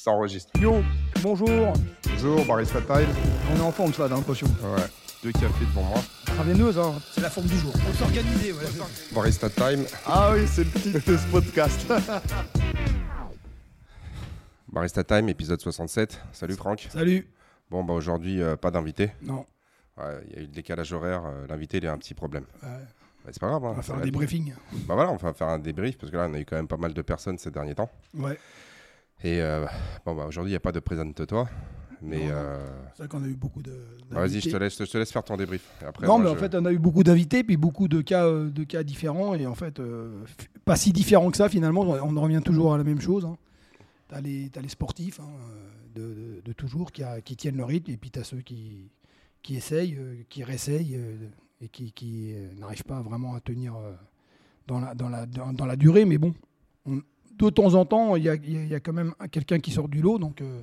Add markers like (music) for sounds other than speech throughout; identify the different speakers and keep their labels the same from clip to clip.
Speaker 1: Ça enregistre.
Speaker 2: Yo, bonjour.
Speaker 1: Bonjour, Barista Time.
Speaker 2: On est en forme, ça, j'ai l'impression.
Speaker 1: Ouais, deux cafés devant moi.
Speaker 2: Travailleuse, hein. C'est la forme du jour. On s'organiser, voilà.
Speaker 1: Barista Time.
Speaker 2: Ah oui, c'est le titre de ce podcast. (laughs)
Speaker 1: Barista Time, épisode 67. Salut Franck.
Speaker 2: Salut.
Speaker 1: Bon, bah aujourd'hui, euh, pas d'invité.
Speaker 2: Non.
Speaker 1: Ouais, Il y a eu le décalage horaire. euh, L'invité, il a un petit problème.
Speaker 2: Ouais,
Speaker 1: Bah, c'est pas grave. hein,
Speaker 2: on va faire
Speaker 1: être-
Speaker 2: briefings.
Speaker 1: Bah voilà, on va faire un débrief parce que là, on a eu quand même pas mal de personnes ces derniers temps.
Speaker 2: Ouais.
Speaker 1: Et euh, bon, bah aujourd'hui, il n'y a pas de présente-toi. Mais euh,
Speaker 2: C'est vrai qu'on a eu beaucoup de.
Speaker 1: bah, vas-y, je te, laisse, je te laisse faire ton débrief. Après,
Speaker 2: non,
Speaker 1: moi,
Speaker 2: mais en
Speaker 1: je-
Speaker 2: fait, on a eu beaucoup d'invités, puis beaucoup de cas, euh, de cas différents, et en fait, euh, pas si différents que ça, finalement. On en revient toujours à la même chose. Hein. T'as les, t'as les sportifs hein, de, de- de toujours qui, a- qui tiennent le rythme, et puis t'as ceux qui, qui essayent, qui réessayent, et qui, qui, n'arrivent pas vraiment à tenir dans, la, dans, la, dans, dans la durée. Mais bon, on- de temps en temps, il y a, y quand même un- quelqu'un qui sort du lot, donc euh,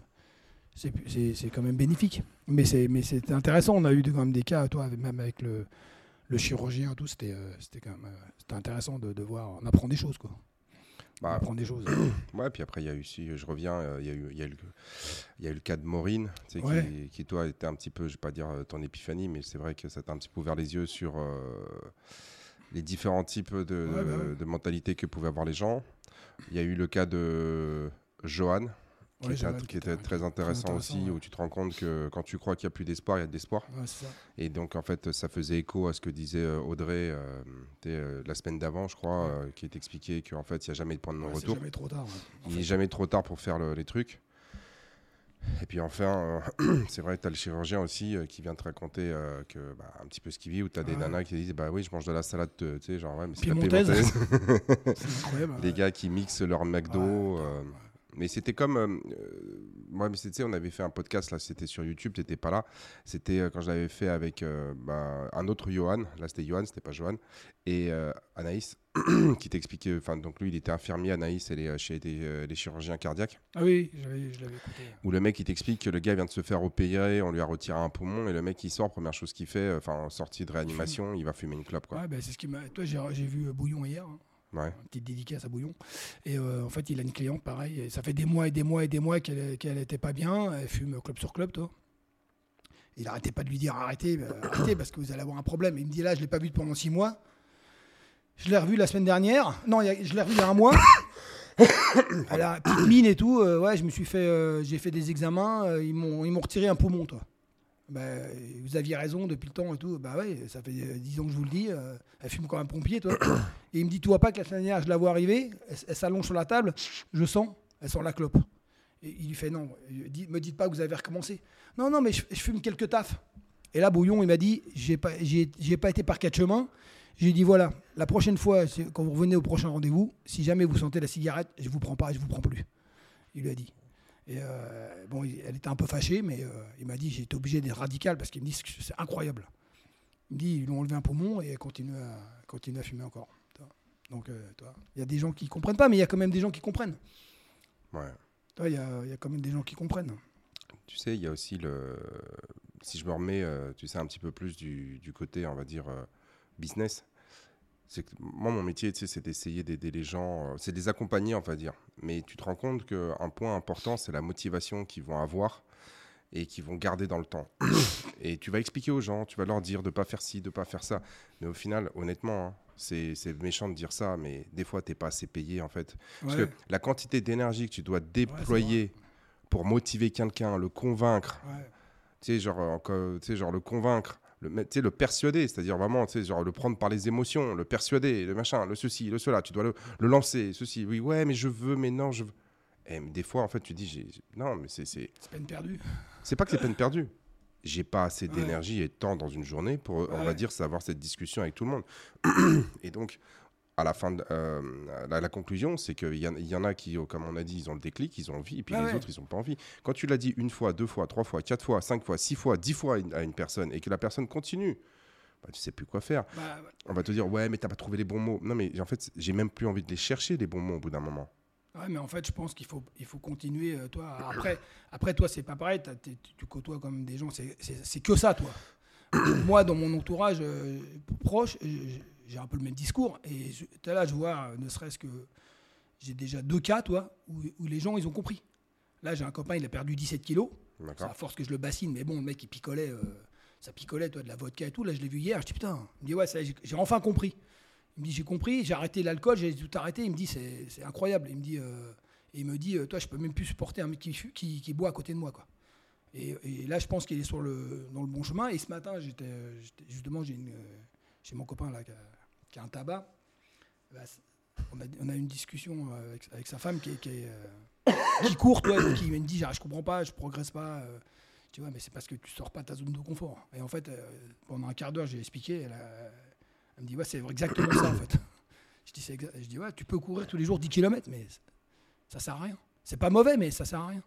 Speaker 2: c'est, c'est, c'est quand même bénéfique. Mais c'est, mais c'est intéressant. On a eu quand même des cas, toi, même avec le, le chirurgien, tout, c'était, euh, c'était quand même euh, c'était intéressant de, de voir. On apprend des choses, quoi. On
Speaker 1: bah,
Speaker 2: apprend des choses. (clears throat)
Speaker 1: Ouais, puis après, il y a eu, si je reviens, il y, a eu, il y, a eu le- il y a eu le cas de Maureen, tu sais,
Speaker 2: Ouais.
Speaker 1: qui, qui, toi, était un petit peu, je vais pas dire ton épiphanie, mais c'est vrai que ça t'a un petit peu ouvert les yeux sur euh, les différents types de,
Speaker 2: Ouais, bah ouais.
Speaker 1: de mentalités que pouvaient avoir les gens. Il y a eu le cas de Johan, qui,
Speaker 2: Ouais,
Speaker 1: était,
Speaker 2: Johan,
Speaker 1: qui
Speaker 2: qui
Speaker 1: était
Speaker 2: était-
Speaker 1: très intéressant,
Speaker 2: intéressant,
Speaker 1: aussi,
Speaker 2: ouais.
Speaker 1: où tu te rends compte que quand tu crois qu'il n'y a plus d'espoir, il y a de l'espoir.
Speaker 2: Ouais.
Speaker 1: Et donc, en fait, ça faisait écho à ce que disait euh, Audrey euh, euh, la semaine d'avant, je crois, euh, qui t'expliquait qu'en fait, il n'y a jamais de point de non-retour.
Speaker 2: jamais trop tard. ouais. En
Speaker 1: Il n'est jamais trop tard pour faire le- les trucs. Et puis enfin, euh, (clears throat) c'est vrai, tu as le chirurgien aussi euh, qui vient te raconter euh, que, bah, un petit peu ce qu'il vit, où tu as des
Speaker 2: Ouais.
Speaker 1: nanas qui disent Bah oui, je mange de la salade, tu sais, genre, ouais, mais c'est la. (laughs) Les (laughs)
Speaker 2: ouais.
Speaker 1: gars qui mixent leur McDo.
Speaker 2: Ouais.
Speaker 1: Mais c'était comme. euh, euh, moi, mais tu on avait fait un podcast, là, c'était sur YouTube, tu n'étais pas là. C'était euh, quand je l'avais fait avec euh, bah, un autre Johan. Là, c'était Johan, c'était pas Johan. Et euh, Anaïs, (clears throat) qui t'expliquait. Enfin, donc lui, il était infirmier, Anaïs, elle est euh, chez des, euh, les chirurgiens cardiaques.
Speaker 2: Ah oui, je l'avais écouté.
Speaker 1: Où le mec, il t'explique que le gars vient de se faire opérer, on lui a retiré un poumon, et le mec, il sort, première chose qu'il fait, euh, enfin, en sortie de réanimation, il va fumer une clope, quoi.
Speaker 2: Ouais, bah, c'est ce qui m'a. Toi, j'ai j'ai vu euh, Bouillon hier. hein.
Speaker 1: Ouais.
Speaker 2: Une petite dédicace à Bouillon. Et euh, en fait, il a une cliente pareil. ça fait des mois et des mois et des mois qu'elle qu'elle était pas bien. Elle fume club sur club, toi. Il arrêtait pas de lui dire arrêtez, euh, (coughs) arrêtez parce que vous allez avoir un problème. Il me dit là, je l'ai pas vu pendant six mois. Je l'ai revu la semaine dernière. Non, je l'ai revu il y a un mois. (coughs) Elle a petite mine et tout. euh, ouais, je me suis fait, j'ai fait des examens. ils m'ont, ils m'ont retiré un poumon, toi. Bah, vous aviez raison depuis le temps et tout. Bah ouais, ça fait euh, 10 ans que je vous le dis. euh, elle fume comme un pompier, toi. (coughs) et il me dit, tu vois pas que la semaine dernière, je la vois arriver, elle, elle s'allonge sur la table, je sens, elle sent la clope. Et il lui fait, non, me dites pas que vous avez recommencé. Non, non, mais je, je fume quelques tafs. Et là, Bouillon, il m'a dit, j'ai pas, j'ai, j'ai pas été par quatre chemins. J'ai dit, voilà, la prochaine fois, quand vous revenez au prochain rendez-vous, si jamais vous sentez la cigarette, je vous prends pas, je vous prends plus. Il lui a dit. Et euh, bon, elle était un peu fâchée, mais euh, il m'a dit j'ai été obligé d'être radical parce qu'il me dit que c'est incroyable. Il me dit ils lui ont enlevé un poumon et elle continue à, continue à fumer encore. Donc, euh, il y a des gens qui comprennent pas, mais il y a quand même des gens qui comprennent.
Speaker 1: Ouais.
Speaker 2: Il y, a, y a quand même des gens qui comprennent.
Speaker 1: Tu sais, il y a aussi le. Si je me remets, tu sais, un petit peu plus du, du côté, on va dire, business, c'est que moi, mon métier, tu sais, c'est d'essayer d'aider les gens, euh, c'est de les accompagner, on va dire. Mais tu te rends compte qu'un point important, c'est la motivation qu'ils vont avoir et qu'ils vont garder dans le temps. (coughs) et tu vas expliquer aux gens, tu vas leur dire de pas faire ci, de pas faire ça. Mais au final, honnêtement, hein, c'est c'est méchant de dire ça, mais des fois, tu n'es pas assez payé, en fait. Parce que la quantité d'énergie que tu dois déployer pour motiver quelqu'un, le convaincre,
Speaker 2: ouais.
Speaker 1: tu sais, genre, euh, encore, tu sais, genre le convaincre, le, le persuader, c'est-à-dire vraiment, genre le prendre par les émotions, le persuader, le machin, le ceci, le cela, tu dois le, le lancer, ceci, oui, ouais, mais je veux, mais non, je veux. Et des fois, en fait, tu dis, non, mais c'est, c'est,
Speaker 2: C'est peine perdue.
Speaker 1: c'est pas que c'est peine perdue. J'ai pas assez
Speaker 2: Ouais.
Speaker 1: d'énergie et de temps dans une journée pour, on va dire, savoir cette discussion avec tout le monde. (clears throat) et donc, à la fin, de, euh, la, la conclusion, c'est qu'il y, y en a qui, oh, comme on a dit, ils ont le déclic, ils ont envie, et puis
Speaker 2: Ah
Speaker 1: les
Speaker 2: ouais.
Speaker 1: autres, ils n'ont pas envie. Quand tu l'as dit une fois, deux fois, trois fois, quatre fois, cinq fois, six fois, dix fois à une, à une personne, et que la personne continue, bah, tu sais plus quoi faire.
Speaker 2: Bah,
Speaker 1: On va te dire, ouais, mais t'as pas trouvé les bons mots. Non, mais en fait, j'ai même plus envie de les chercher, les bons mots, au bout d'un moment.
Speaker 2: Ouais, mais en fait, je pense qu'il faut, il faut continuer. euh, toi, après, après, toi, c'est pas pareil. tu côtoies comme des gens. C'est- que ça, toi. Moi, dans mon entourage euh, proche, j'ai un peu le même discours. Et je- t'es là, je vois, ne serait-ce que j'ai déjà deux cas, toi, où, où les gens, ils ont compris. Là, j'ai un copain, il a perdu 17 kilos. C'est à force que je le bassine, mais bon, le mec, il picolait, euh, ça picolait, toi, de la vodka et tout. Là, je l'ai vu hier, je dis putain. Il me dit, ouais, j'ai enfin compris. Il me dit, j'ai compris, j'ai arrêté l'alcool, j'ai tout arrêté. Il me dit, c'est incroyable. Il me dit, euh, et il me dit, euh, toi, je peux même plus supporter un mec qui, qui, qui boit à côté de moi, quoi. Et, et là, je pense qu'il est sur le, dans le bon chemin. Et ce matin, j'étais j'étais- justement, j'ai une, euh, j'ai mon copain là qui a, un tabac. Bah, on, a, une discussion euh, avec, sa femme qui, euh, court, toi, qui me dit, Ah, je comprends pas, je progresse pas. euh. tu vois, mais c'est parce que tu sors pas de ta zone de confort. Et en fait, euh, pendant un quart d'heure, j'ai expliqué. Elle, elle me dit, ouais, c'est exactement ça, en fait. Je dis, je dis, ouais, tu peux courir tous les jours 10 km, mais ça sert à rien. C'est pas mauvais, mais ça sert à rien.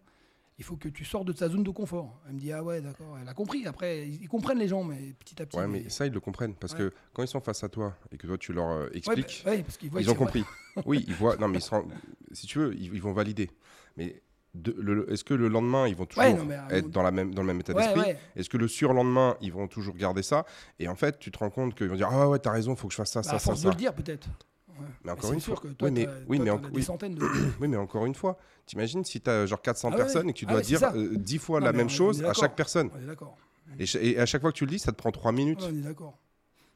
Speaker 2: Il faut que tu sors de ta zone de confort. Elle me dit, ah ouais, d'accord. Elle a compris. Après, ils ils comprennent les gens, mais petit à petit.
Speaker 1: Ouais, mais ça, ils le comprennent. Parce
Speaker 2: Ouais.
Speaker 1: que quand ils sont face à toi et que toi, tu leur euh,
Speaker 2: Ouais,
Speaker 1: expliques,
Speaker 2: bah, ouais, parce qu'ils voient
Speaker 1: ils ont compris. (laughs) oui, ils voient. Non, mais ils se rendent- si tu veux, ils, ils vont valider. Mais de- est-ce que le lendemain, ils vont toujours
Speaker 2: Ouais, non, mais, euh,
Speaker 1: être dans, la même, dans le même état
Speaker 2: Ouais,
Speaker 1: d'esprit?
Speaker 2: ouais.
Speaker 1: Est-ce que le surlendemain, ils vont toujours garder ça? Et en fait, tu te rends compte qu'ils vont dire Ah ouais, t'as raison, faut que je fasse ça,
Speaker 2: Bah,
Speaker 1: ça,
Speaker 2: à
Speaker 1: ça,
Speaker 2: force de
Speaker 1: ça.
Speaker 2: le dire, peut-être. Ouais.
Speaker 1: Mais encore une
Speaker 2: sûr
Speaker 1: fois.
Speaker 2: que toi,
Speaker 1: oui, mais, oui, mais,
Speaker 2: t'en
Speaker 1: en-
Speaker 2: as des
Speaker 1: oui.
Speaker 2: centaines de. (coughs)
Speaker 1: oui, mais encore une fois, t'imagines si t'as genre 400
Speaker 2: Ah ouais,
Speaker 1: personnes et que tu
Speaker 2: ah
Speaker 1: dois dire
Speaker 2: ça.
Speaker 1: euh, 10 fois
Speaker 2: Non,
Speaker 1: la même
Speaker 2: on
Speaker 1: chose à chaque personne.
Speaker 2: On est d'accord.
Speaker 1: Et, à chaque fois que tu le dis, ça te prend 3 minutes.
Speaker 2: Ouais, on est d'accord.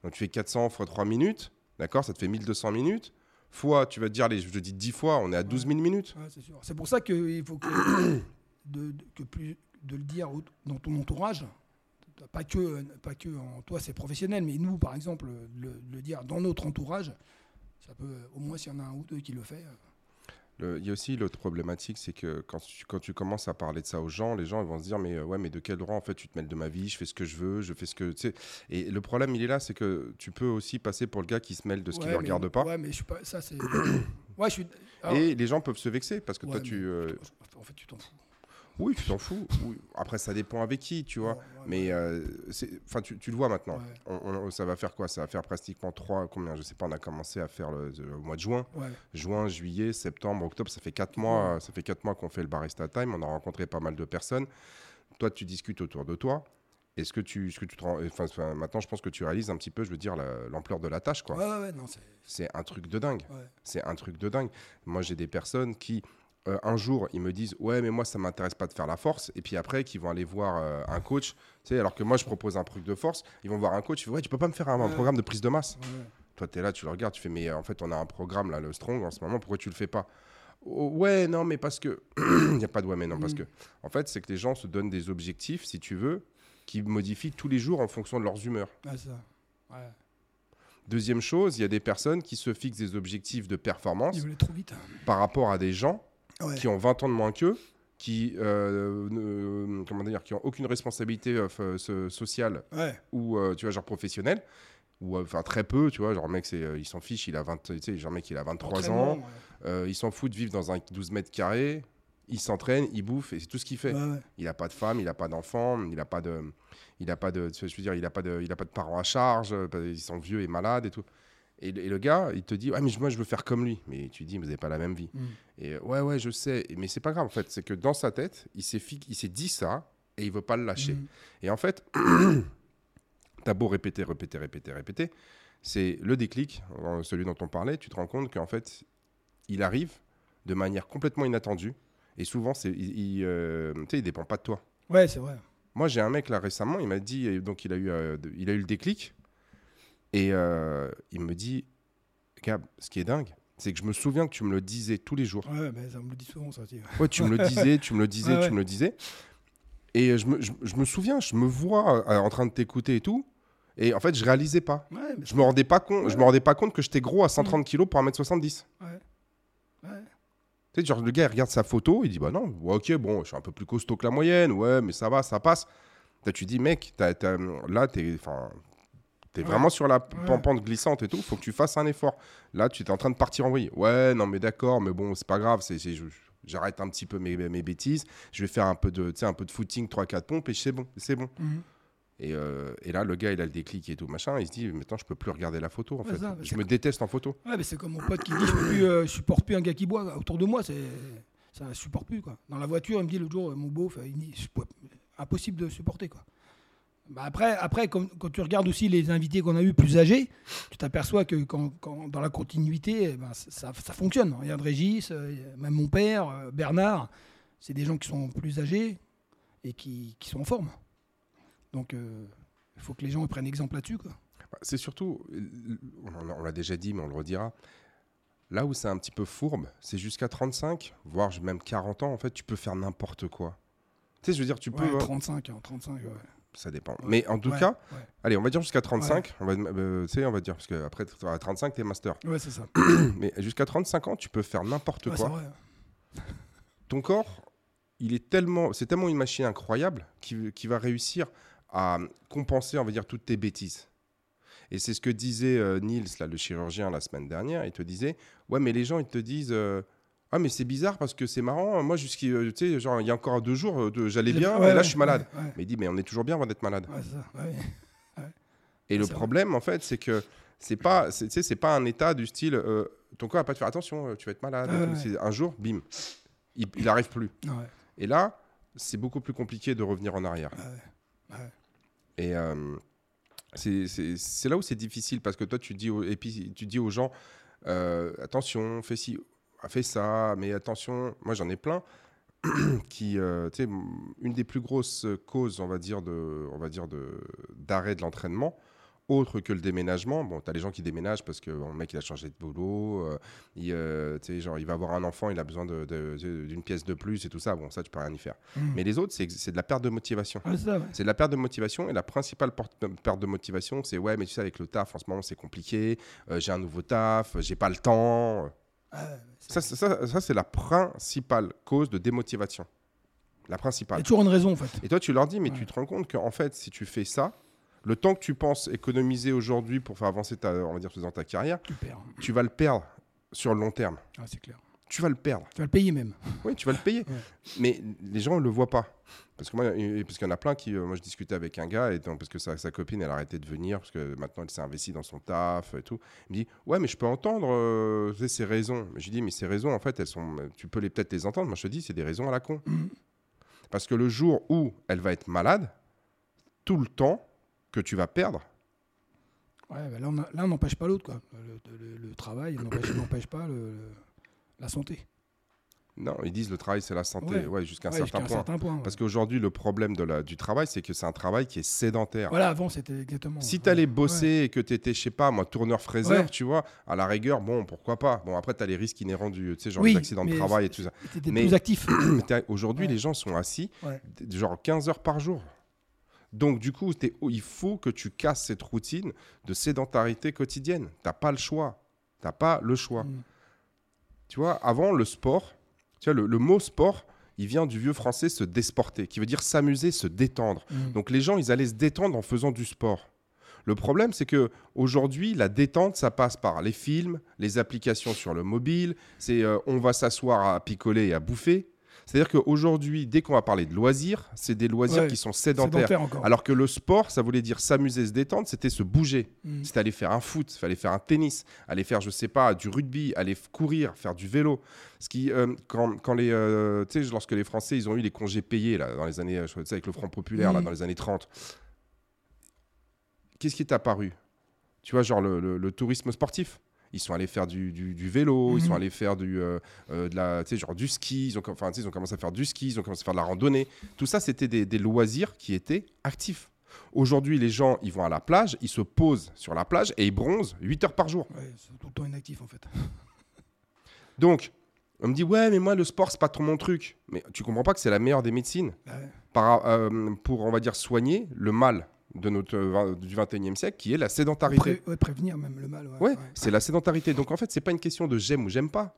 Speaker 1: Donc tu fais 400 fois 3 minutes, d'accord Ça te fait 1200 minutes. Fois, tu vas te dire, je te dis 10 fois, on est à 12 000 minutes.
Speaker 2: C'est pour ça qu'il faut que, (coughs) de, de- que plus de le dire dans ton entourage. Pas que, pas que en toi, c'est professionnel, mais nous, par exemple, le, le dire dans notre entourage, ça peut, au moins s'il y en a un ou deux qui le fait. euh,
Speaker 1: Il y a aussi l'autre problématique, c'est que quand tu, quand tu commences à parler de ça aux gens, les gens ils vont se dire mais euh, ouais mais de quel droit en fait tu te mêles de ma vie, je fais ce que je veux, je fais ce que tu sais. Et le problème il est là, c'est que tu peux aussi passer pour le gars qui se mêle de ce qui
Speaker 2: ouais,
Speaker 1: ne regarde pas.
Speaker 2: Ouais, mais je suis pas. Ça, c'est. (coughs) ouais, je suis. alors,
Speaker 1: Et les gens peuvent se vexer parce que
Speaker 2: ouais,
Speaker 1: toi tu euh,
Speaker 2: En fait, tu t'en fous.
Speaker 1: Oui tu t'en fous. Oui. Après ça dépend avec qui tu vois.
Speaker 2: Ouais, ouais,
Speaker 1: Mais euh, enfin tu, tu le vois maintenant.
Speaker 2: Ouais.
Speaker 1: On- on- ça va faire quoi? Ça va faire pratiquement trois combien Je sais pas. On a commencé à faire le, le mois de juin. juin, juillet, septembre, octobre, ça fait quatre mois, ça fait quatre mois qu'on fait le barista time. On a rencontré pas mal de personnes. Toi, tu discutes autour de toi. Est-ce que tu, est-ce que tu te rends, enfin, maintenant, je pense que tu réalises un petit peu, je veux dire, la- l'ampleur de la tâche, quoi.
Speaker 2: Ouais, ouais, non, c'est.
Speaker 1: Un truc de dingue. C'est un truc de dingue. Moi, j'ai des personnes qui, euh, un jour, ils me disent, ouais, mais moi, ça m'intéresse pas de faire la force. Et puis après, qui vont aller voir euh, un coach. Tu sais, alors que moi, je propose un truc de force. Ils vont voir un coach. Ils font, ouais, tu peux pas me faire un, programme de prise de masse.
Speaker 2: ouais.
Speaker 1: Toi, tu es là, tu le regardes, tu fais, mais euh, en fait, on a un programme, là, le Strong, en ce moment, pourquoi tu le fais pas? Oh, Ouais, non, mais parce que. (clears throat) Il n'y a pas de ouais, mais non, parce
Speaker 2: Mm.
Speaker 1: que. En fait, c'est que les gens se donnent des objectifs, si tu veux, qui modifient tous les jours en fonction de leurs humeurs.
Speaker 2: Ça. Ouais.
Speaker 1: Deuxième chose, il y a des personnes qui se fixent des objectifs de performance
Speaker 2: trop vite.
Speaker 1: par rapport à des gens
Speaker 2: Ouais.
Speaker 1: qui ont 20 ans de moins qu'eux, qui euh, ne- comment dire, qui ont aucune responsabilité euh, so- sociale
Speaker 2: Ouais.
Speaker 1: ou euh, tu vois genre professionnelle ou euh, enfin très peu, tu vois, genre le mec c'est euh, il s'en fiche, il a 20 tu sais, genre mec il a 23
Speaker 2: Entraînement,
Speaker 1: ans, euh, il s'en fout de vivre dans un 12 mètres carrés, il s'entraîne, il bouffe et c'est tout ce qu'il fait.
Speaker 2: Ouais, ouais.
Speaker 1: Il a pas de femme, il a pas d'enfant, il a pas de il a pas de tu vois, je veux dire, il a pas de il a pas de parents à charge, euh, ils sont vieux et malades et tout. Et, le- et le gars, il te dit ouais mais moi je veux faire comme lui, mais tu dis mais vous avez pas la même vie.
Speaker 2: Mm.
Speaker 1: Et euh, ouais, ouais, je sais. Mais c'est pas grave, en fait. C'est que dans sa tête, il s'est, fi- il s'est dit ça et il veut pas le lâcher.
Speaker 2: Mhm.
Speaker 1: Et en fait, (clears throat) t'as beau répéter, répéter, répéter, répéter. C'est le déclic, euh, celui dont on parlait. Tu te rends compte qu'en fait, il arrive de manière complètement inattendue. Et souvent, c'est, il, il, euh, tu sais, il dépend pas de toi.
Speaker 2: Ouais, c'est vrai.
Speaker 1: Moi, j'ai un mec là récemment, il m'a dit, donc il a eu, euh, il a eu le déclic, et euh, il me dit, Gab, ce qui est dingue, c'est que je me souviens que tu me le disais tous les jours.
Speaker 2: Ouais, mais ça me le dit souvent, ça.
Speaker 1: Ouais, tu me le (laughs) disais, tu me le disais,
Speaker 2: ouais.
Speaker 1: tu me le disais. Et euh, je me, je, je me souviens, je me vois euh, en train de t'écouter et tout. Et en fait, je réalisais pas.
Speaker 2: Ouais, mais
Speaker 1: Je me rendais pas compte, je me rendais pas compte que j'étais gros à 130 kilos pour 1m70.
Speaker 2: Ouais. Ouais.
Speaker 1: Tu sais, genre, le gars, il regarde sa photo, il dit Bah non, ouais, ok, bon, je suis un peu plus costaud que la moyenne, ouais, mais ça va, ça passe. Là, tu dis, mec, t'as- t'as- là, t'es t'es
Speaker 2: Ouais.
Speaker 1: vraiment sur la
Speaker 2: Ouais.
Speaker 1: pente glissante et tout, faut que tu fasses un effort. Là, tu es en train de partir en vrille. Ouais, non, mais d'accord, mais bon, c'est pas grave, c'est, j'arrête un petit peu mes, mes bêtises, je vais faire un peu de, un peu de footing, 3-4 pompes, et c'est bon, c'est bon.
Speaker 2: Mhm.
Speaker 1: Et, euh, et là, le gars, il a le déclic et tout, machin, il se dit, maintenant, je peux plus regarder la photo, en
Speaker 2: Ouais,
Speaker 1: fait.
Speaker 2: ça,
Speaker 1: je me déteste en photo.
Speaker 2: Ouais, mais c'est comme mon pote qui dit je, plus, euh, je supporte plus un gars qui boit autour de moi, c'est ça supporte plus quoi. Dans la voiture, il me dit l'autre jour mon beauf, il me dit je peux- impossible de supporter quoi. Bah après, après quand tu regardes aussi les invités qu'on a eu plus âgés, tu t'aperçois que quand, quand- dans la continuité, ben, ça, ça fonctionne. Regarde Régis, euh, même mon père, euh, Bernard. c'est des gens qui sont plus âgés et qui, qui sont en forme. Donc, euh, il faut que les gens prennent exemple là-dessus.
Speaker 1: Bah, C'est surtout, on l'a- déjà dit, mais on le redira. Là où c'est un petit peu fourbe, c'est jusqu'à 35, voire même 40 ans, en fait, tu peux faire n'importe quoi. Tu sais, je veux dire, tu peux.
Speaker 2: Ouais,
Speaker 1: hein,
Speaker 2: 35, hein, 35, ouais.
Speaker 1: Ça dépend.
Speaker 2: Ouais.
Speaker 1: Mais en tout
Speaker 2: Ouais,
Speaker 1: cas,
Speaker 2: ouais.
Speaker 1: allez, on va dire jusqu'à 35. On va, euh, tu sais, on va dire, parce qu'après, à 35, t'es master.
Speaker 2: Ouais, c'est ça. (clears throat)
Speaker 1: Mais jusqu'à 35 ans, tu peux faire n'importe
Speaker 2: Ouais, c'est
Speaker 1: quoi.
Speaker 2: vrai. (laughs)
Speaker 1: Ton corps, il est tellement, c'est tellement une machine incroyable qui, qui va réussir à compenser, on va dire, toutes tes bêtises. Et c'est ce que disait euh, Niels, là, le chirurgien, la semaine dernière. Il te disait, ouais, mais les gens, ils te disent, euh, ah, mais c'est bizarre parce que c'est marrant. Moi, jusqu'à, tu sais, genre, il y a encore deux jours, euh, de- j'allais bien,
Speaker 2: Ouais,
Speaker 1: et là,
Speaker 2: ouais,
Speaker 1: je suis malade.
Speaker 2: Ouais.
Speaker 1: Mais il dit, mais on est toujours bien avant d'être malade.
Speaker 2: Ça.
Speaker 1: Et le
Speaker 2: vrai.
Speaker 1: problème, en fait, c'est que c'est pas, c'est, tu sais, c'est pas un état du style, euh, ton corps va pas te faire attention, euh, tu vas être malade. Un jour, bim, il, il arrive plus. Et là, c'est beaucoup plus compliqué de revenir en arrière. Et euh, c'est, là où c'est difficile parce que toi, tu dis, aux, et puis, tu dis aux gens, euh, attention, fais ci, fais ça, mais attention, moi j'en ai plein. (clears throat) qui, euh, tu sais, une des plus grosses causes, on va dire, de, on va dire de, d'arrêt de l'entraînement, autre que le déménagement. Bon, tu as les gens qui déménagent parce que bon, le mec il a changé de boulot, euh, il, euh, genre, il va avoir un enfant, il a besoin de- de- d'une pièce de plus et tout ça. Bon, ça, tu peux rien y faire.
Speaker 2: Mm.
Speaker 1: Mais les autres, c'est, c'est de la perte de motivation.
Speaker 2: Ouais, c'est ça, ouais.
Speaker 1: C'est de la perte de motivation et la principale porte- perte de motivation, c'est ouais, mais tu sais, avec le taf en ce moment, c'est compliqué, euh, j'ai un nouveau taf, j'ai pas le temps.
Speaker 2: C'est-
Speaker 1: Ça, c'est- ça, ça, c'est la principale cause de démotivation. La
Speaker 2: Il y
Speaker 1: principale.
Speaker 2: a toujours une raison, en fait.
Speaker 1: Et toi, tu leur dis, mais
Speaker 2: Ouais.
Speaker 1: tu te rends compte qu'en fait, si tu fais ça, le temps que tu penses économiser aujourd'hui pour faire avancer ta, on va dire, ta carrière,
Speaker 2: Tu perds.
Speaker 1: tu vas le perdre sur le long terme.
Speaker 2: Ah, c'est clair.
Speaker 1: Tu vas le perdre.
Speaker 2: Tu vas le payer même. (laughs)
Speaker 1: Oui, tu vas le payer.
Speaker 2: Ouais.
Speaker 1: Mais les gens ne le voient pas. Parce que moi, parce qu'il y en a plein qui. euh, moi, je discutais avec un gars, et donc, parce que sa, sa copine, elle a arrêté de venir, parce que maintenant, elle s'est investie dans son taf et tout. Il me dit Ouais, mais je peux entendre euh, ces raisons. Mais je lui dis Mais ces raisons, en fait, elles sont. Tu peux les- peut-être les entendre. Moi, je te dis C'est des raisons à la con.
Speaker 2: Mhm.
Speaker 1: Parce que le jour où elle va être malade, tout le temps que tu vas perdre,
Speaker 2: Ouais, bah là, on n'empêche pas l'autre, quoi. Le, le- le travail n'empêche pas le- la santé.
Speaker 1: non, ils disent le travail, c'est la santé.
Speaker 2: Ouais.
Speaker 1: Ouais, jusqu'à un
Speaker 2: Ouais,
Speaker 1: certain point.
Speaker 2: certain point. ouais.
Speaker 1: Parce qu'aujourd'hui, le problème de la, du travail, c'est que c'est un travail qui est sédentaire.
Speaker 2: Voilà, avant, c'était exactement.
Speaker 1: Si tu allais bosser et que tu étais, je sais pas, moi, tourneur-fraiseur, tu vois, à la rigueur, bon, pourquoi pas. Bon, après, tu as les risques inhérents du, tu sais, genre
Speaker 2: Oui,
Speaker 1: les accidents de travail et tout ça.
Speaker 2: T'étais
Speaker 1: Mais-
Speaker 2: plus actif. (clears throat)
Speaker 1: Aujourd'hui, les gens sont assis, genre 15 heures par jour. Donc, du coup, t'es- il faut que tu casses cette routine de sédentarité quotidienne. T'as pas le choix. T'as pas le choix.
Speaker 2: Mm.
Speaker 1: Tu vois, avant, le sport, tu vois, le, le mot sport, il vient du vieux français se désporter, qui veut dire s'amuser, se détendre.
Speaker 2: Mm.
Speaker 1: Donc les gens, ils allaient se détendre en faisant du sport. Le problème, c'est que aujourd'hui, la détente, ça passe par les films, les applications sur le mobile. C'est euh, on va s'asseoir à picoler et à bouffer. C'est-à-dire qu'aujourd'hui, dès qu'on va parler de loisirs, c'est des loisirs
Speaker 2: Ouais,
Speaker 1: qui sont sédentaires. Alors que le sport, ça voulait dire s'amuser, se détendre, c'était se bouger.
Speaker 2: Mm.
Speaker 1: C'était aller faire un foot, fallait faire un tennis, aller faire, je sais pas, du rugby, aller courir, faire du vélo. Ce qui, euh, quand, quand les, euh, lorsque les Français, ils ont eu les congés payés là, dans les années, euh, je sais, avec le Front populaire là,
Speaker 2: Mhm.
Speaker 1: dans les années 30, qu'est-ce qui est apparu? Tu vois, genre le, le- le tourisme sportif? Ils sont allés faire du, du- du vélo, ils
Speaker 2: Mhm.
Speaker 1: sont allés faire du, euh, euh, de la, genre du ski, ils ont, enfin, ils ont commencé à faire du ski, ils ont commencé à faire de la randonnée. Tout ça, c'était des, des loisirs qui étaient actifs. Aujourd'hui, les gens, ils vont à la plage, ils se posent sur la plage et ils bronzent 8 heures par jour.
Speaker 2: Ouais, c'est tout le temps inactif en fait. (laughs)
Speaker 1: Donc, on me dit, ouais, mais moi, le sport, c'est pas trop mon truc. Mais tu comprends pas que c'est la meilleure des médecines
Speaker 2: Ouais.
Speaker 1: par, euh, pour, on va dire, soigner le mal de notre, euh, du 21e siècle, qui est la sédentarité.
Speaker 2: Pré- ouais, prévenir même le mal. Ouais,
Speaker 1: c'est la sédentarité. Donc, en fait, c'est pas une question de j'aime ou j'aime pas.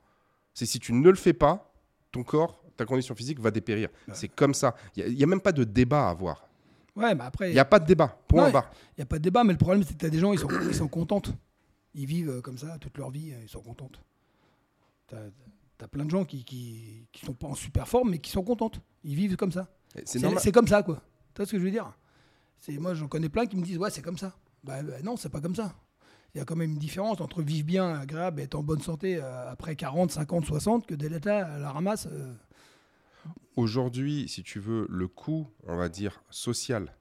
Speaker 1: C'est si tu ne le fais pas, ton corps, ta condition physique va dépérir. C'est comme ça. Il n'y a, même pas de débat à avoir.
Speaker 2: Ouais, mais après,
Speaker 1: Il
Speaker 2: il
Speaker 1: n'y a pas de débat. Point barre.
Speaker 2: n'y a pas de débat, mais le problème, c'est que tu as des gens, ils sont, ils sont contentes. Ils vivent euh, comme ça toute leur vie, ils sont contentes. Tu as, plein de gens qui, qui, qui sont pas en super forme, mais qui sont contentes. Ils vivent comme ça. C'est comme ça, quoi. Tu vois ce que je veux dire? C'est Moi, j'en connais plein qui me disent, ouais, c'est comme ça. Bah, bah, non, c'est pas comme ça. Il y a quand même une différence entre vivre bien, agréable et être en bonne santé euh, après 40, 50, 60 que d'être là à la ramasse. euh.
Speaker 1: Aujourd'hui, si tu veux, le coût, on va dire, social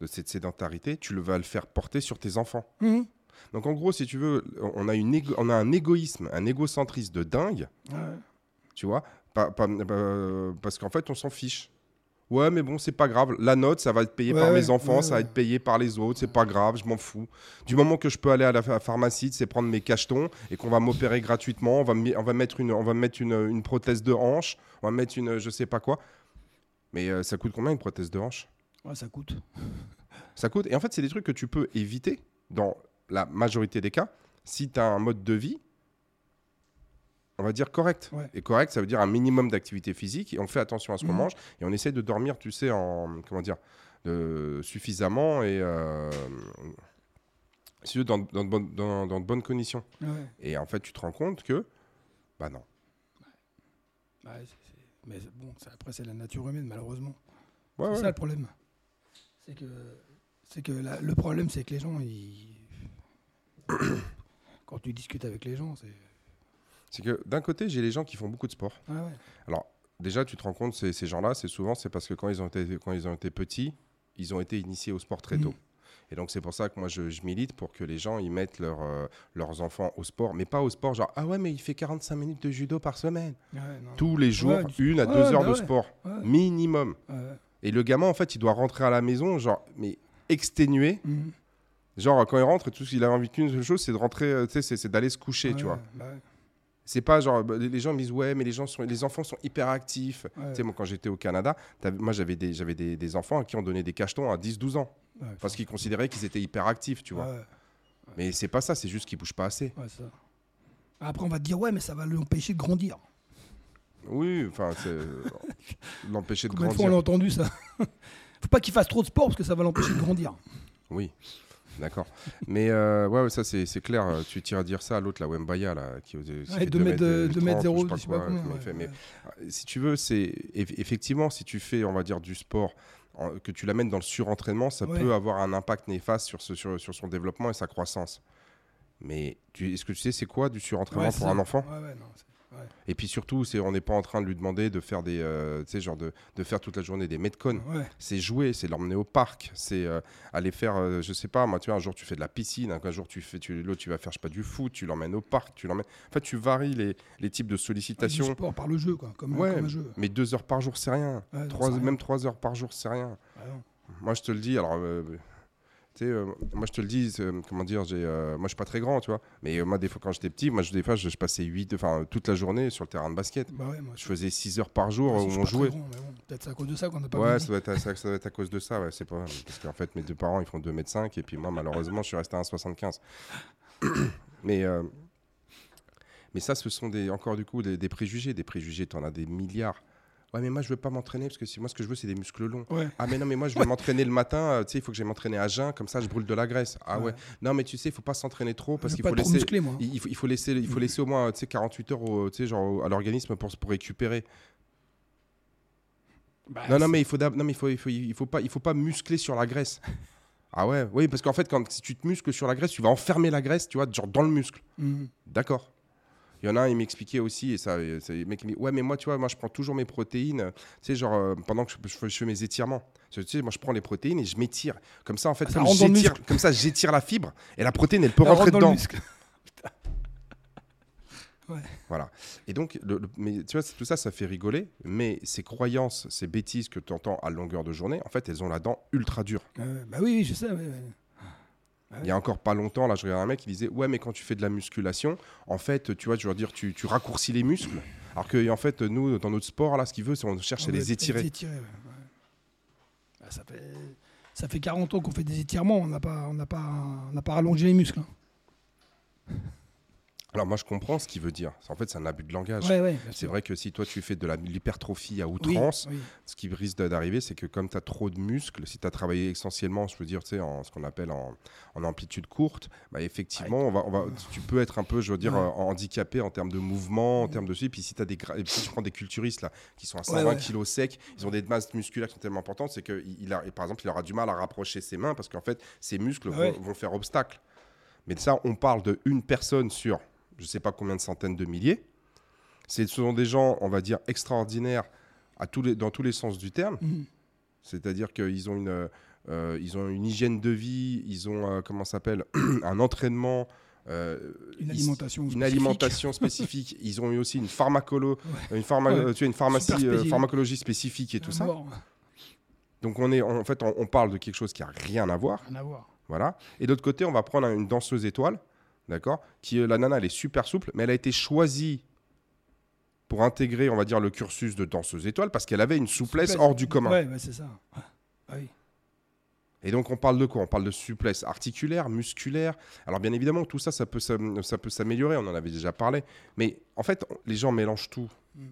Speaker 1: de cette sédentarité, tu le vas le faire porter sur tes enfants.
Speaker 2: Mhm.
Speaker 1: Donc en gros, si tu veux, on a, une égo- on a un égoïsme, un égocentrisme de dingue,
Speaker 2: Ouais.
Speaker 1: tu vois, Pas- pas- euh, parce qu'en fait, on s'en fiche. Ouais, mais bon, c'est pas grave. La note, ça va être payé
Speaker 2: Ouais,
Speaker 1: par mes enfants,
Speaker 2: ouais,
Speaker 1: ça va être payé par les autres, c'est pas grave, je m'en fous. Du moment que je peux aller à la ph- pharmacie, c'est prendre mes cachetons et qu'on va m'opérer gratuitement, on va, on va mettre, une, on va me mettre une, une prothèse de hanche, on va me mettre une je sais pas quoi. Mais euh, ça coûte combien une prothèse de hanche?
Speaker 2: Ouais, ça coûte. (laughs)
Speaker 1: Ça coûte. Et en fait, c'est des trucs que tu peux éviter dans la majorité des cas si tu as un mode de vie, on va dire correct.
Speaker 2: Ouais.
Speaker 1: Et correct, ça veut dire un minimum d'activité physique et on fait attention à ce qu'on
Speaker 2: Mhm.
Speaker 1: mange et on essaie de dormir, tu sais, en comment dire, de- suffisamment et euh, dans, dans de bonnes- dans- dans de bonnes conditions.
Speaker 2: Ouais.
Speaker 1: Et en fait, tu te rends compte que, bah non.
Speaker 2: Ouais, Mais bon, ça, après, c'est la nature humaine, malheureusement. C'est ça le problème. C'est que, c'est que la- le problème, c'est que les gens, ils... (coughs) quand tu discutes avec les gens, c'est.
Speaker 1: C'est que d'un côté, j'ai les gens qui font beaucoup de sport.
Speaker 2: Ah ouais.
Speaker 1: Alors, déjà, tu te rends compte, ces, ces gens-là, c'est souvent c'est parce que quand ils, ont été, quand ils ont été petits, ils ont été initiés au sport très tôt.
Speaker 2: Mhm.
Speaker 1: Et donc, c'est pour ça que moi, je, je milite pour que les gens, ils mettent leur, euh, leurs enfants au sport, mais pas au sport genre, ah ouais, mais il fait 45 minutes de judo par semaine.
Speaker 2: Ouais, non.
Speaker 1: Tous les jours,
Speaker 2: Ouais, du-
Speaker 1: une à deux heures
Speaker 2: bah
Speaker 1: de sport, minimum. Et le gamin, en fait, il doit rentrer à la maison, genre, mais exténué.
Speaker 2: Mhm.
Speaker 1: Genre, quand il rentre, tout ce qu'il a envie qu'une seule chose, c'est de rentrer, euh, c'est- d'aller se coucher, tu vois.
Speaker 2: bah.
Speaker 1: C'est pas genre, bah, les gens me disent, ouais, mais les, gens sont, les enfants sont hyper actifs.
Speaker 2: Ouais.
Speaker 1: Tu sais, moi, quand j'étais au Canada, moi, j'avais des, j'avais des, des enfants à qui ont donné des cachetons à 10-12 ans.
Speaker 2: Ouais,
Speaker 1: Parce qu'ils considéraient qu'ils étaient hyper actifs, tu vois. Mais c'est pas ça, c'est juste qu'ils bougent pas assez.
Speaker 2: ça. Après, on va te dire, ouais, mais ça va l'empêcher de grandir.
Speaker 1: Oui, enfin, c'est l'empêcher de
Speaker 2: Combien de fois on
Speaker 1: grandir.
Speaker 2: l'a entendu ça? (laughs) Faut pas qu'il fasse trop de sport parce que ça va l'empêcher de grandir.
Speaker 1: Oui, d'accord. Mais euh, ouais, ouais, ça, c'est c'est clair. euh, Tu tires à dire ça à l'autre, la Wembaya, là, qui, qui
Speaker 2: Ouais,
Speaker 1: fait
Speaker 2: 2
Speaker 1: 2
Speaker 2: mètres, de- 2 mètres
Speaker 1: 30 ou
Speaker 2: 0,
Speaker 1: je sais pas
Speaker 2: je sais pas
Speaker 1: quoi,
Speaker 2: combien.
Speaker 1: qui m'a
Speaker 2: ouais,
Speaker 1: fait, mais. Euh, si tu veux, c'est eff- effectivement si tu fais, on va dire, du sport, que tu l'amènes dans le surentraînement, ça peut avoir un impact néfaste sur, ce- sur, sur son développement et sa croissance. Mais tu- est-ce que tu sais c'est quoi du surentraînement pour un enfant?
Speaker 2: Non, ouais.
Speaker 1: Et puis surtout, c'est on n'est pas en train de lui demander de faire des, euh, genre de, de faire toute la journée des metcon.
Speaker 2: Ouais.
Speaker 1: C'est jouer, c'est l'emmener au parc, c'est euh, aller faire, euh, je sais pas, moi, tu vois, un jour tu fais de la piscine, un jour tu fais, tu, l'autre tu vas faire, je sais pas, du foot, tu l'emmènes au parc, tu l'emmènes. En fait, tu varies les, les types de
Speaker 2: Du
Speaker 1: sollicitations.
Speaker 2: sport par le jeu, quoi, comme,
Speaker 1: Ouais,
Speaker 2: comme un jeu.
Speaker 1: Mais deux heures par jour, c'est rien. Trois-
Speaker 2: rien.
Speaker 1: même trois heures par jour, c'est rien.
Speaker 2: Ah.
Speaker 1: Moi, je te le dis, alors, euh, moi, je te le dis, euh, comment dire, j'ai, euh, moi, je suis pas très grand, tu vois. Mais moi, des fois, quand j'étais petit, moi, je, des fois, je, je passais huit, enfin, toute la journée sur le terrain de basket.
Speaker 2: Bah ouais, moi,
Speaker 1: Je faisais 6 heures par jour où on jouait.
Speaker 2: bon, Peut-être c'est à cause de ça qu'on n'a pas
Speaker 1: Ouais, ça doit, être, à- ça, ça doit être à cause de ça, ouais, c'est pas parce qu'en fait mes deux parents ils font 2 mètres 5 et puis moi malheureusement je suis resté à 1,75. (coughs) mais mais ça ce sont des encore du coup des, des préjugés, des préjugés, tu en as des milliards. Ouais, mais moi je veux pas m'entraîner parce que si moi ce que je veux c'est des muscles longs.
Speaker 2: Ouais.
Speaker 1: Ah mais non mais moi je vais m'entraîner le matin, euh, tu sais il faut que j'aille m'entraîner à jeun comme ça je brûle de la graisse. Ah ouais.
Speaker 2: Ouais.
Speaker 1: Non mais tu sais il faut pas s'entraîner trop parce qu'il
Speaker 2: veux
Speaker 1: faut laisser
Speaker 2: musclé, moi.
Speaker 1: il faut, il faut laisser il faut laisser au moins tu sais 48 heures au- tu sais genre à l'organisme pour pour récupérer.
Speaker 2: Bah,
Speaker 1: Non, non, mais il faut, non, mais il faut, il faut, il faut pas, il faut pas muscler sur la graisse. Ah ouais, oui, parce qu'en fait, quand si tu te muscles sur la graisse, tu vas enfermer la graisse, tu vois, genre dans le muscle.
Speaker 2: Mhm.
Speaker 1: D'accord. Il y en a un, il m'expliquait aussi, et ça, le mec qui me dit, ouais, mais moi, tu vois, moi, je prends toujours mes protéines, tu sais, genre, euh, pendant que je, je fais- je fais mes étirements. Tu sais, moi, je prends les protéines et je m'étire. Comme ça, en fait,
Speaker 2: Ah, ça
Speaker 1: comme j'étire, comme ça, j'étire la fibre, et la protéine, elle peut
Speaker 2: Ça
Speaker 1: rentrer dedans.
Speaker 2: muscle. (laughs)
Speaker 1: Voilà. Et donc, le- le- mais tu vois, tout ça, ça fait rigoler, mais ces croyances, ces bêtises que tu entends à longueur de journée, en fait, elles ont la dent ultra dure.
Speaker 2: Euh, bah oui, oui, je sais. ouais, ouais.
Speaker 1: Il y a encore pas longtemps, là, je regardais un mec qui disait Ouais, mais quand tu fais de la musculation, en fait, tu vois, je veux dire, tu, tu raccourcis les muscles. Alors que, en fait, nous, dans notre sport, là, ce qu'il veut, c'est on cherche à les étirer.
Speaker 2: ouais, ouais. Ça, fait, ça fait 40 ans qu'on fait des étirements, on n'a pas, on n'a pas, on n'a pas rallongé les muscles. hein.
Speaker 1: Alors, moi, je comprends ce qu'il veut dire. En fait, c'est un abus de langage.
Speaker 2: Ouais, ouais, bien
Speaker 1: C'est vrai que si toi, tu fais de l'hypertrophie à outrance,
Speaker 2: oui.
Speaker 1: ce qui risque d'arriver, c'est que comme tu as trop de muscles, si tu as travaillé essentiellement, je veux dire, tu sais, en ce qu'on appelle en, en amplitude courte, bah, effectivement, on va, on va, tu peux être un peu, je veux dire, euh, handicapé en termes de mouvement, en termes de suivi. Puis si tu as des, gra- et puis si je prends des culturistes là, qui sont à 120
Speaker 2: ouais.
Speaker 1: kilos secs, ils ont des masses musculaires qui sont tellement importantes, c'est que il il a, et par exemple, il aura du mal à rapprocher ses mains parce qu'en fait, ses muscles
Speaker 2: Ah
Speaker 1: vont, vont faire obstacle. Mais de ça, on parle de une personne sur, je sais pas combien de centaines de milliers. Ce sont des gens, on va dire, extraordinaires à tous les, dans tous les sens du terme.
Speaker 2: Mhm.
Speaker 1: C'est-à-dire qu'ils ont une, euh, ils ont une hygiène de vie, ils ont, euh, comment s'appelle, (clears throat) un entraînement euh,
Speaker 2: Une
Speaker 1: ils-
Speaker 2: alimentation
Speaker 1: une
Speaker 2: spécifique.
Speaker 1: alimentation spécifique. (laughs) Ils ont eu aussi une pharmacolo, une, pharma-
Speaker 2: Ouais.
Speaker 1: tu vois, une pharmacie, euh, pharmacologie spécifique et tout ça.
Speaker 2: mort.
Speaker 1: Donc on est, en fait, on, on parle de quelque chose qui a rien à voir,
Speaker 2: Rien à voir.
Speaker 1: voilà. Et d'autre côté, on va prendre une danseuse étoile, d'accord, qui euh, la nana, elle est super souple, mais elle a été choisie pour intégrer, on va dire, le cursus de danseuse étoile parce qu'elle avait une souplesse
Speaker 2: Souplesse.
Speaker 1: hors du commun.
Speaker 2: Ouais, ouais, c'est ça. Ouais. Ah oui.
Speaker 1: Et donc on parle de quoi? On parle de souplesse articulaire, musculaire. Alors bien évidemment, tout ça, ça peut, ça peut s'améliorer, on en avait déjà parlé. Mais en fait, les gens mélangent tout.
Speaker 2: Mm.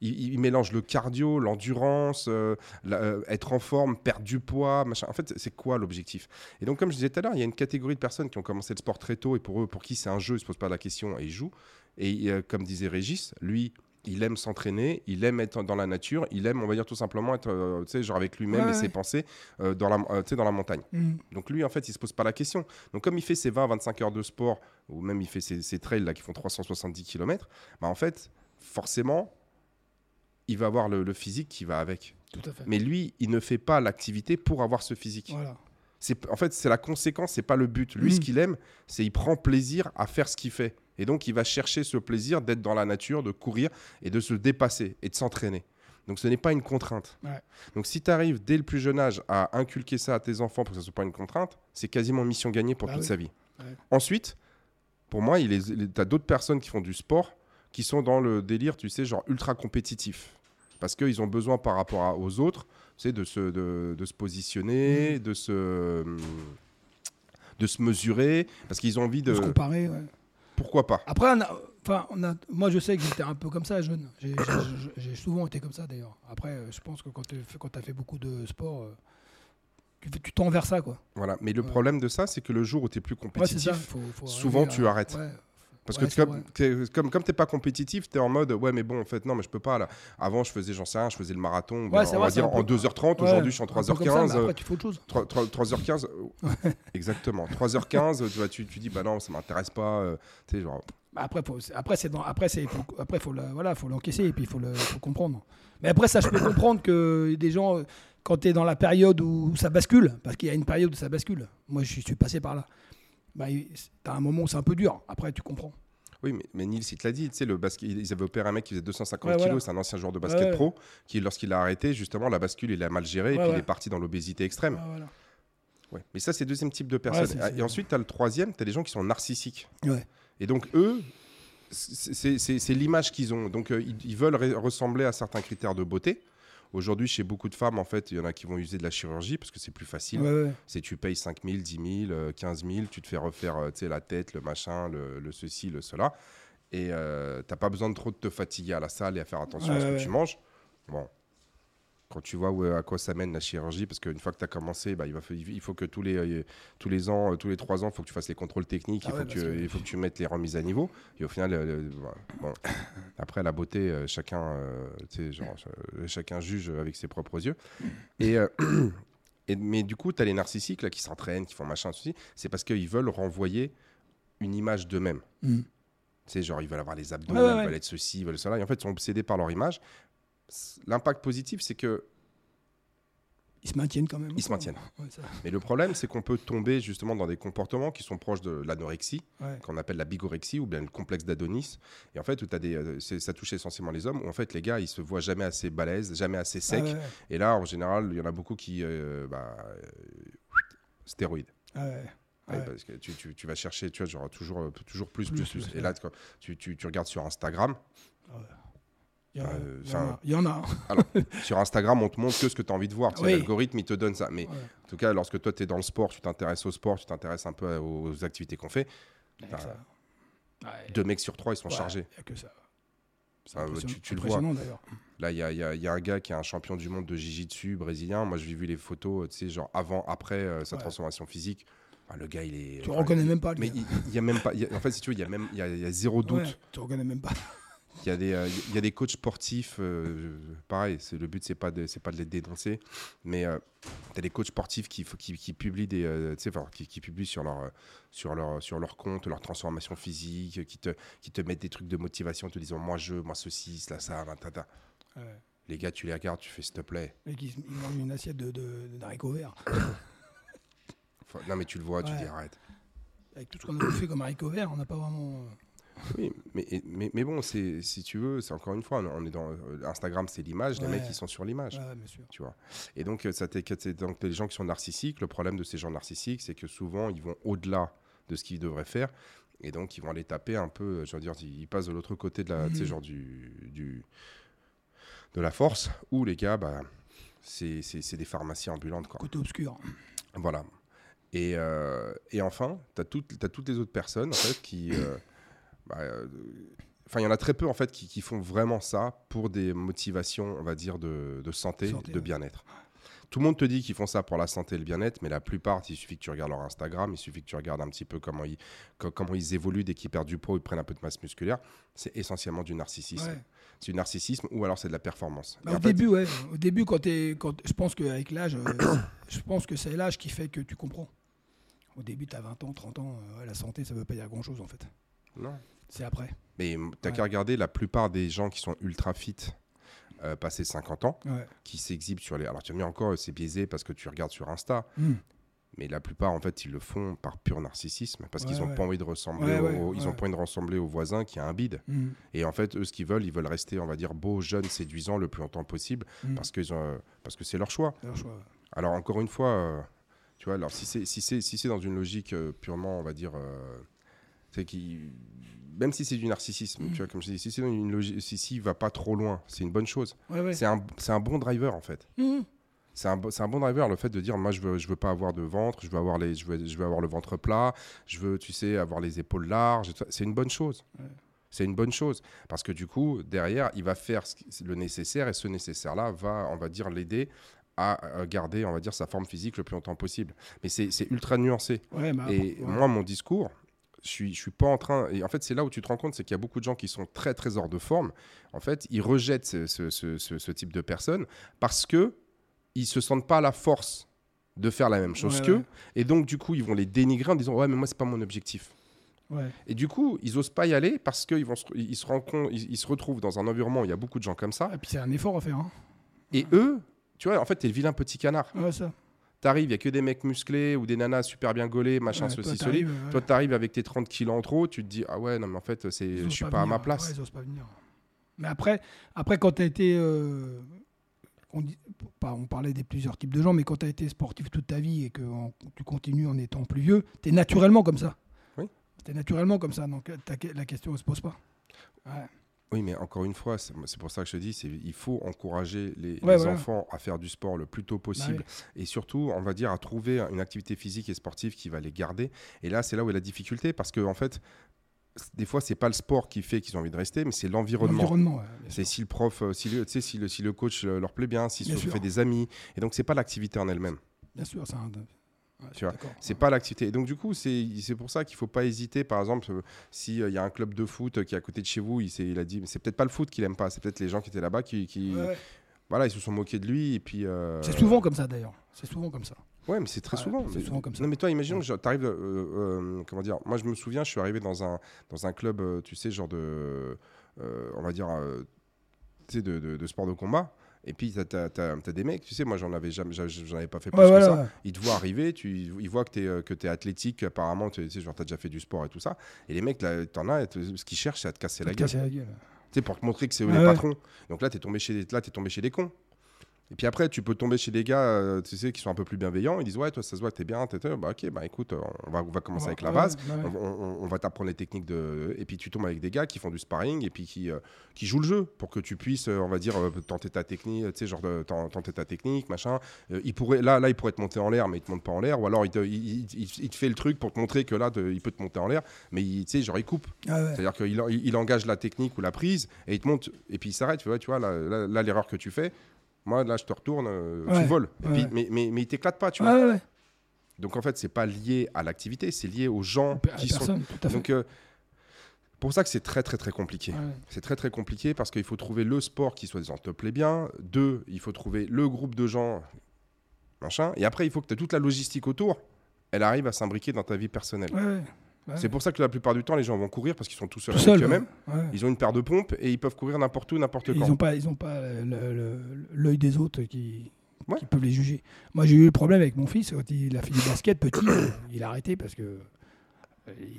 Speaker 1: Ils mélangent le cardio, l'endurance, euh, euh, être en forme, perdre du poids, machin. En fait, c'est- quoi l'objectif? Et donc, comme je disais tout à l'heure, il y a une catégorie de personnes qui ont commencé le sport très tôt et pour eux, pour qui c'est un jeu, ils se posent pas la question et ils jouent. Et euh, comme disait Régis, lui, il aime s'entraîner, il aime être dans la nature, il aime, on va dire tout simplement être, euh, genre avec lui-même
Speaker 2: Ouais,
Speaker 1: et ses pensées euh, dans, la, euh, dans la montagne.
Speaker 2: Mm.
Speaker 1: Donc lui, en fait, il se pose pas la question. Donc comme il fait ses 20-25 heures de sport, ou même il fait ses, ses trails là qui font 370 km, bah en fait, forcément, il va avoir le, le physique qui va avec.
Speaker 2: Tout à fait.
Speaker 1: Mais lui, il ne fait pas l'activité pour avoir ce physique.
Speaker 2: Voilà.
Speaker 1: En fait, c'est la conséquence, c'est pas le but. Lui,
Speaker 2: Mm.
Speaker 1: ce qu'il aime, c'est il prend plaisir à faire ce qu'il fait. Et donc, il va chercher ce plaisir d'être dans la nature, de courir et de se dépasser et de s'entraîner. Donc, ce n'est pas une contrainte.
Speaker 2: Ouais.
Speaker 1: Donc, si tu arrives dès le plus jeune âge à inculquer ça à tes enfants pour que ce soit pas une contrainte, c'est quasiment mission gagnée pour
Speaker 2: Bah
Speaker 1: toute
Speaker 2: oui.
Speaker 1: sa vie.
Speaker 2: Ouais.
Speaker 1: Ensuite, pour moi, tu as d'autres personnes qui font du sport qui sont dans le délire, tu sais, genre ultra compétitif. Parce qu'ils ont besoin par rapport à- aux autres, sais, de se, de, de se positionner,
Speaker 2: Mm.
Speaker 1: de se de se mesurer, parce qu'ils ont envie de...
Speaker 2: Se comparer. ouais.
Speaker 1: Pourquoi pas?
Speaker 2: Après, on a, enfin, on a, moi, je sais que j'étais un peu comme ça, jeune. J'ai- souvent été comme ça, d'ailleurs. Après, euh, je pense que quand tu as fait beaucoup de sport, euh, tu tends vers ça, quoi.
Speaker 1: Voilà. Mais le
Speaker 2: Ouais.
Speaker 1: problème de ça, c'est que le jour où tu es plus
Speaker 2: Ouais, c'est
Speaker 1: compétitif,
Speaker 2: ça. Faut, faut
Speaker 1: souvent, tu arrêtes.
Speaker 2: ouais.
Speaker 1: Parce
Speaker 2: Ouais,
Speaker 1: que comme, que- comme, comme t'es pas compétitif, tu es en mode ouais mais bon en fait non mais je peux pas là. Avant je faisais j'en sais rien, je faisais le marathon,
Speaker 2: Ouais,
Speaker 1: on
Speaker 2: vrai,
Speaker 1: va dire en 2h30,
Speaker 2: Ouais,
Speaker 1: aujourd'hui je suis en
Speaker 2: un peu comme ça,
Speaker 1: 3h15.
Speaker 2: mais après, tu fais autre chose.
Speaker 1: 3, 3h15, euh, (laughs) exactement. 3h15, tu, vois, tu, tu dis, bah non, ça m'intéresse pas. euh, tu sais, genre,
Speaker 2: Bah, Après, faut, après, c'est dans- après, c'est, faut, après, faut le, voilà, faut l'encaisser et puis il faut le, faut comprendre. Mais après, ça, je peux comprendre que des gens, euh, quand tu es dans la période où ça bascule, parce qu'il y a une période où ça bascule. Moi, je suis passé par là. Bah, tu as un moment où c'est un peu dur. Après, tu comprends.
Speaker 1: oui, mais, mais Nils, il te l'a dit, tu sais, le basket, ils avaient opéré un mec qui faisait 250
Speaker 2: Ouais,
Speaker 1: kilos,
Speaker 2: voilà.
Speaker 1: c'est un ancien joueur de basket
Speaker 2: Ouais,
Speaker 1: pro, qui, lorsqu'il a arrêté, justement, la bascule, il a mal géré, et puis il est parti dans l'obésité extrême.
Speaker 2: Ouais, voilà.
Speaker 1: Ouais. Mais ça, c'est le deuxième type de personnes. Ah, et ensuite, tu as le troisième, tu as des gens qui sont narcissiques.
Speaker 2: Ouais.
Speaker 1: Et donc, eux, c'est l'image qu'ils ont. Donc, euh, ils, ils veulent re- ressembler à certains critères de beauté. Aujourd'hui, chez beaucoup de femmes, en fait, il y en a qui vont user de la chirurgie parce que c'est plus facile.
Speaker 2: Ouais, ouais.
Speaker 1: C'est tu payes 5 000, 10 000, euh, 15 000, tu te fais refaire euh, la tête, le machin, le, le ceci, le cela. Et euh, t'as pas besoin de trop de te fatiguer à la salle et à faire attention à ce que tu manges. Bon. Quand tu vois où, à quoi ça mène la chirurgie, parce qu'une fois que tu as commencé, bah, il, va, fa- il faut que tous les, euh, tous les ans, euh, tous les trois ans, il faut que tu fasses les contrôles techniques,
Speaker 2: Ah
Speaker 1: il, faut que tu,
Speaker 2: que-
Speaker 1: il faut que tu mettes les remises à niveau. Et au final, euh, le- bon, (coughs) après la beauté, chacun, euh, genre, (coughs) chacun juge avec ses propres yeux. Et, euh, (coughs) et- mais du coup, tu as les narcissiques là, qui s'entraînent, qui font machin, ceci. C'est parce qu'ils veulent renvoyer une image d'eux-mêmes.
Speaker 2: Mm.
Speaker 1: Tu sais, genre, ils veulent avoir les abdos,
Speaker 2: ouais,
Speaker 1: ils
Speaker 2: ouais.
Speaker 1: veulent être ceci, ils veulent cela. Et en fait, ils sont obsédés par leur image. L'impact positif, c'est que.
Speaker 2: Ils se maintiennent quand même.
Speaker 1: Ils se maintiennent.
Speaker 2: Ouais.
Speaker 1: Mais le problème, c'est qu'on peut tomber justement dans des comportements qui sont proches de l'anorexie,
Speaker 2: Ouais.
Speaker 1: qu'on appelle la bigorexie ou bien le complexe d'Adonis. Et en fait, où t'as des, euh, ça touche essentiellement les hommes, où en fait, les gars, ils se voient jamais assez balèzes, jamais assez secs.
Speaker 2: Ah ouais, ouais.
Speaker 1: Et là, en général, il y en a beaucoup qui. euh, bah, euh, stéroïdes.
Speaker 2: Ah ouais.
Speaker 1: Ouais,
Speaker 2: Ouais.
Speaker 1: parce que tu, tu- tu vas chercher, tu vois, genre toujours, toujours plus,
Speaker 2: Plus,
Speaker 1: plus, Et là, tu, tu- tu regardes sur Instagram.
Speaker 2: Il y, en a-
Speaker 1: Euh,
Speaker 2: y en
Speaker 1: sur Instagram, on te montre que ce que tu as envie de voir.
Speaker 2: Oui.
Speaker 1: L'algorithme, il te donne ça. Mais
Speaker 2: Ouais.
Speaker 1: en tout cas, lorsque toi, tu es dans le sport, tu t'intéresses au sport, tu t'intéresses un peu aux activités qu'on fait,
Speaker 2: Ouais,
Speaker 1: Ah.
Speaker 2: ça. Ouais.
Speaker 1: deux mecs sur trois, ils sont chargés.
Speaker 2: il y a que ça.
Speaker 1: Ah, tu- tu le vois. Là, il y y a- un gars qui est un champion du monde de jiu-jitsu brésilien. Moi, j'ai vu les photos, tu sais, genre avant, après euh, sa transformation physique. Ah, le gars, il est.
Speaker 2: Tu
Speaker 1: enfin,
Speaker 2: reconnais
Speaker 1: il-
Speaker 2: même pas. le
Speaker 1: Mais il il y a même pas. a- en fait, si tu veux, il y a même, il y a, il y a zéro doute.
Speaker 2: Tu reconnais même pas.
Speaker 1: Il y a des, euh, il y a des coachs sportifs, euh, pareil, c'est, le but, c'est pas de, c'est pas de les dénoncer, mais tu as des coachs sportifs qui, qui, qui publient, des, euh, enfin, qui, qui publient sur, leur, euh, sur, leur, sur leur compte leur transformation physique, qui te, qui te mettent des trucs de motivation, te disant moi je, moi ceci, cela, ça, ta, ta, ta.
Speaker 2: Ouais.
Speaker 1: Les gars, tu les regardes, tu fais s'il te plaît.
Speaker 2: Le mec, il, il mange une assiette de, de, d'haricots verts.
Speaker 1: Enfin, non, mais tu le vois, tu dis arrête.
Speaker 2: Avec tout ce qu'on a (coughs) fait comme haricot vert, on n'a pas vraiment.
Speaker 1: Oui, mais, mais, mais bon, c'est, si tu veux, c'est encore une fois, on est dans euh, Instagram, c'est l'image, les
Speaker 2: Ouais.
Speaker 1: mecs ils sont sur l'image.
Speaker 2: Ouais, bien sûr.
Speaker 1: tu vois. Et donc, euh, ça donc les gens qui sont narcissiques. Le problème de ces gens narcissiques, c'est que souvent, ils vont au-delà de ce qu'ils devraient faire. Et donc, ils vont aller taper un peu, euh, je veux dire, ils passent de l'autre côté de la,
Speaker 2: Mhm.
Speaker 1: genre du, du, de la force, où les gars, bah, c'est c'est- c'est des pharmacies ambulantes, quoi.
Speaker 2: Côté obscur.
Speaker 1: Voilà. Et, euh, et enfin, tu as, toutes les autres personnes en fait, qui. euh, bah, euh, Enfin, il y en a très peu en fait qui, qui font vraiment ça pour des motivations, on va dire, de, de santé,
Speaker 2: Santé,
Speaker 1: de
Speaker 2: ouais.
Speaker 1: bien-être. Tout le monde te dit qu'ils font ça pour la santé et le bien-être, mais la plupart, il suffit que tu regardes leur Instagram, il suffit que tu regardes un petit peu comment ils, co- comment ils évoluent dès qu'ils perdent du poids ils prennent un peu de masse musculaire. C'est essentiellement du narcissisme.
Speaker 2: Ouais.
Speaker 1: C'est du narcissisme ou alors c'est de la performance.
Speaker 2: Bah, au
Speaker 1: fait,
Speaker 2: début, ouais. Au début, quand quand je pense qu'avec l'âge, euh, (coughs) je pense que c'est l'âge qui fait que tu comprends. Au début, tu as 20 ans, 30 ans, euh, ouais, la santé, ça veut pas dire grand-chose en fait.
Speaker 1: non.
Speaker 2: C'est après.
Speaker 1: Mais t'as
Speaker 2: Ouais.
Speaker 1: qu'à regarder la plupart des gens qui sont ultra fit, euh, passés 50 ans,
Speaker 2: Ouais.
Speaker 1: qui s'exhibent sur les. Alors, tu as mis encore, c'est biaisé parce que tu regardes sur Insta,
Speaker 2: Hmm.
Speaker 1: mais la plupart, en fait, ils le font par pur narcissisme parce qu'ils n'ont
Speaker 2: ouais.
Speaker 1: pas envie de ressembler, au, ils ont pas envie de ressembler au voisin qui a un bide.
Speaker 2: Hmm.
Speaker 1: Et en fait, eux, ce qu'ils veulent, ils veulent rester, on va dire, beaux, jeunes, séduisants le plus longtemps possible
Speaker 2: Hmm.
Speaker 1: parce que parce que c'est leur choix.
Speaker 2: Leur choix.
Speaker 1: Alors encore une fois, euh, tu vois, alors si c'est si c'est si c'est dans une logique euh, purement, on va dire, euh, c'est qui, même si c'est du narcissisme,
Speaker 2: Mm.
Speaker 1: tu vois, comme je dis, si c'est une logique, si va pas trop loin, c'est une bonne chose.
Speaker 2: Ouais, ouais.
Speaker 1: C'est un c'est un bon driver en fait.
Speaker 2: Mhm.
Speaker 1: C'est un, un bon driver le fait de dire moi je veux je veux pas avoir de ventre, je veux avoir les je veux, je veux avoir le ventre plat, je veux tu sais avoir les épaules larges, c'est une bonne chose.
Speaker 2: Ouais.
Speaker 1: C'est une bonne chose parce que du coup derrière il va faire le nécessaire et ce nécessaire là va on va dire l'aider à garder on va dire sa forme physique le plus longtemps possible. Mais c'est c'est ultra nuancé.
Speaker 2: Bah,
Speaker 1: Et moi, mon discours, je suis, je suis pas en train. Et en fait, c'est là où tu te rends compte, c'est qu'il y a beaucoup de gens qui sont très, très hors de forme. En fait, ils rejettent ce, ce- ce- ce- ce type de personnes parce que ils se sentent pas à la force de faire la même chose
Speaker 2: Ouais,
Speaker 1: qu'eux.
Speaker 2: ouais.
Speaker 1: Et donc, du coup, ils vont les dénigrer en disant Ouais, mais moi, c'est pas mon objectif.
Speaker 2: Ouais.
Speaker 1: Et du coup, ils osent pas y aller parce qu'ils se, ils se, ils se retrouvent dans un environnement où il y a beaucoup de gens comme ça.
Speaker 2: Et puis c'est un effort à faire. Hein.
Speaker 1: Et eux, tu vois, en fait, t'es le vilain petit canard.
Speaker 2: Ouais, ça.
Speaker 1: T'arrives, il y a que des mecs musclés ou des nanas super bien gaulées, machin,
Speaker 2: Ouais,
Speaker 1: ceci,
Speaker 2: toi,
Speaker 1: cela.
Speaker 2: t'arrives, ouais.
Speaker 1: Toi, tu arrives avec tes 30 kilos en trop, tu te dis, ah ouais, non, mais en fait, je suis pas, à ma place.
Speaker 2: Ouais, ils osent pas venir. Mais après, après quand tu as été. euh, on, dit- pas- on parlait des plusieurs types de gens, mais quand tu as été sportif toute ta vie et que en- tu continues en étant plus vieux, tu es naturellement comme ça.
Speaker 1: Oui.
Speaker 2: Tu es naturellement comme ça, donc ta- la question ne se pose pas. Ouais.
Speaker 1: Oui, mais encore une fois, c'est, pour ça que je te dis, il faut encourager les,
Speaker 2: Ouais,
Speaker 1: les
Speaker 2: voilà.
Speaker 1: enfants à faire du sport le plus tôt possible. Et surtout, on va dire, à trouver une activité physique et sportive qui va les garder. Et là, c'est là où est la difficulté, parce que, en fait, des fois, c'est pas le sport qui fait qu'ils ont envie de rester, mais c'est l'environnement.
Speaker 2: L'environnement, ouais,
Speaker 1: C'est si le prof, euh, si le, tu sais, si le, si le coach euh, leur plaît bien, s'ils
Speaker 2: Bien
Speaker 1: se fait des amis. Et donc, c'est pas l'activité en elle-même.
Speaker 2: Bien sûr, c'est un. Ouais,
Speaker 1: vois. C'est pas l'activité. Et donc, du coup, c'est c'est pour ça qu'il faut pas hésiter. Par exemple, euh, s'il y a un club de foot euh, qui est à côté de chez vous, il, a dit, mais c'est peut-être pas le foot qu'il aime pas, c'est peut-être les gens qui étaient là-bas qui, qui-
Speaker 2: Ouais, ouais.
Speaker 1: voilà, ils se sont moqués de lui. Et puis, euh,
Speaker 2: C'est souvent comme ça d'ailleurs. C'est souvent comme ça.
Speaker 1: Ouais, mais c'est très
Speaker 2: Ouais,
Speaker 1: souvent.
Speaker 2: c'est souvent comme ça.
Speaker 1: Non, mais toi, imagine,
Speaker 2: Ouais.
Speaker 1: tu arrives, comment dire, moi, je me souviens, je suis arrivé dans un, dans un club, euh, tu sais, genre de, euh, on va dire, euh, tu sais, de, de, de sport de combat. Et puis, tu as, des mecs, tu sais, moi, j'en avais, jamais, j'en j'en avais pas fait plus
Speaker 2: Ouais,
Speaker 1: que ça.
Speaker 2: ouais.
Speaker 1: Ils te voient arriver, tu, ils voient que tu es, que es athlétique, apparemment, tu sais, genre, tu as déjà fait du sport et tout ça. Et les mecs, là, t'en as, ce qu'ils cherchent, c'est à te casser la gueule.
Speaker 2: casser la gueule.
Speaker 1: Tu sais, pour te montrer que c'est eux
Speaker 2: Ouais,
Speaker 1: les patrons. Donc là, tu es, tombé chez des- là, t'es tombé chez des cons. Et puis après, tu peux tomber chez des gars, euh, tu sais, qui sont un peu plus bienveillants. Ils disent, ouais, toi, ça se voit, t'es bien. t'es- Bah, ok, bah écoute, euh, on va, on va commencer avec la base.
Speaker 2: ouais, ouais.
Speaker 1: On, on- on va t'apprendre les techniques de. Et puis tu tombes avec des gars qui font du sparring et puis qui, euh, qui jouent le jeu pour que tu puisses, on va dire, tenter ta technique, tu sais, genre de, tenter ta technique, machin. Il pourrait, là, là, il pourrait te monter en l'air, mais il te monte pas en l'air. Ou alors il te, il, il- te fait le truc pour te montrer que là, te- il peut te monter en l'air, mais il- tu sais, genre il coupe.
Speaker 2: Ah.
Speaker 1: C'est-à-dire qu'il il, il engage la technique ou la prise et il te monte et puis il s'arrête. Tu vois, tu vois là, l'erreur que tu fais. Moi, là, je te retourne, euh,
Speaker 2: Ouais,
Speaker 1: tu voles. Et
Speaker 2: ouais.
Speaker 1: puis, mais, mais, mais il t'éclate pas, tu vois. Donc en fait, c'est pas lié à l'activité, c'est lié aux gens qui sont.
Speaker 2: Personne, tout à fait.
Speaker 1: Donc euh, pour ça que c'est très très très compliqué.
Speaker 2: Ouais.
Speaker 1: C'est très très compliqué parce qu'il faut trouver le sport qui soi-disant te plaît bien. Deux, il faut trouver le groupe de gens, machin. Et après, il faut que tu aies toute la logistique autour. Elle arrive à s'imbriquer dans ta vie personnelle.
Speaker 2: Ouais, ouais.
Speaker 1: C'est pour ça que la plupart du temps, les gens vont courir parce qu'ils sont tout seuls
Speaker 2: Tout
Speaker 1: avec
Speaker 2: seul.
Speaker 1: eux-mêmes.
Speaker 2: ouais. Ouais.
Speaker 1: Ils ont une paire de pompes et ils peuvent courir n'importe où, n'importe
Speaker 2: Ils
Speaker 1: quand.
Speaker 2: n'ont pas, ils ont pas l'œil des autres qui, peuvent les juger. Moi, j'ai eu le problème avec mon fils quand il a fait du basket petit. euh, (coughs) il a arrêté parce que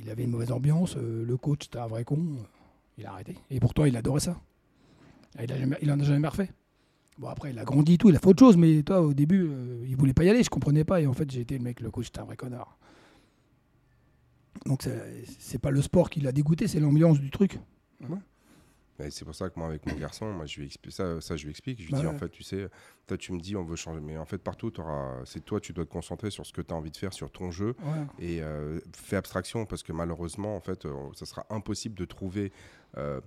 Speaker 2: Il avait une mauvaise ambiance, euh, le coach c'était un vrai con. euh, Il a arrêté. Et pourtant, il adorait ça. Il, a jamais- il en a jamais refait. Bon, après, il a grandi et tout, il a fait autre chose, mais toi, au début, euh, il voulait pas y aller, je comprenais pas. Et en fait, j'ai été le mec, le coach, c'était un vrai connard. Donc, c'est pas le sport qui l'a dégoûté, c'est l'ambiance du truc.
Speaker 1: Et c'est pour ça que moi, avec mon garçon, moi, je lui explique ça, ça, je lui explique. Je lui
Speaker 2: Bah
Speaker 1: dis,
Speaker 2: ouais.
Speaker 1: en fait, tu sais, toi, tu me dis, on veut changer. Mais en fait, partout, c'est toi, tu dois te concentrer sur ce que tu as envie de faire, sur ton jeu.
Speaker 2: Ouais.
Speaker 1: Et euh, fais abstraction, parce que malheureusement, en fait, euh, ça sera impossible de trouver. euh,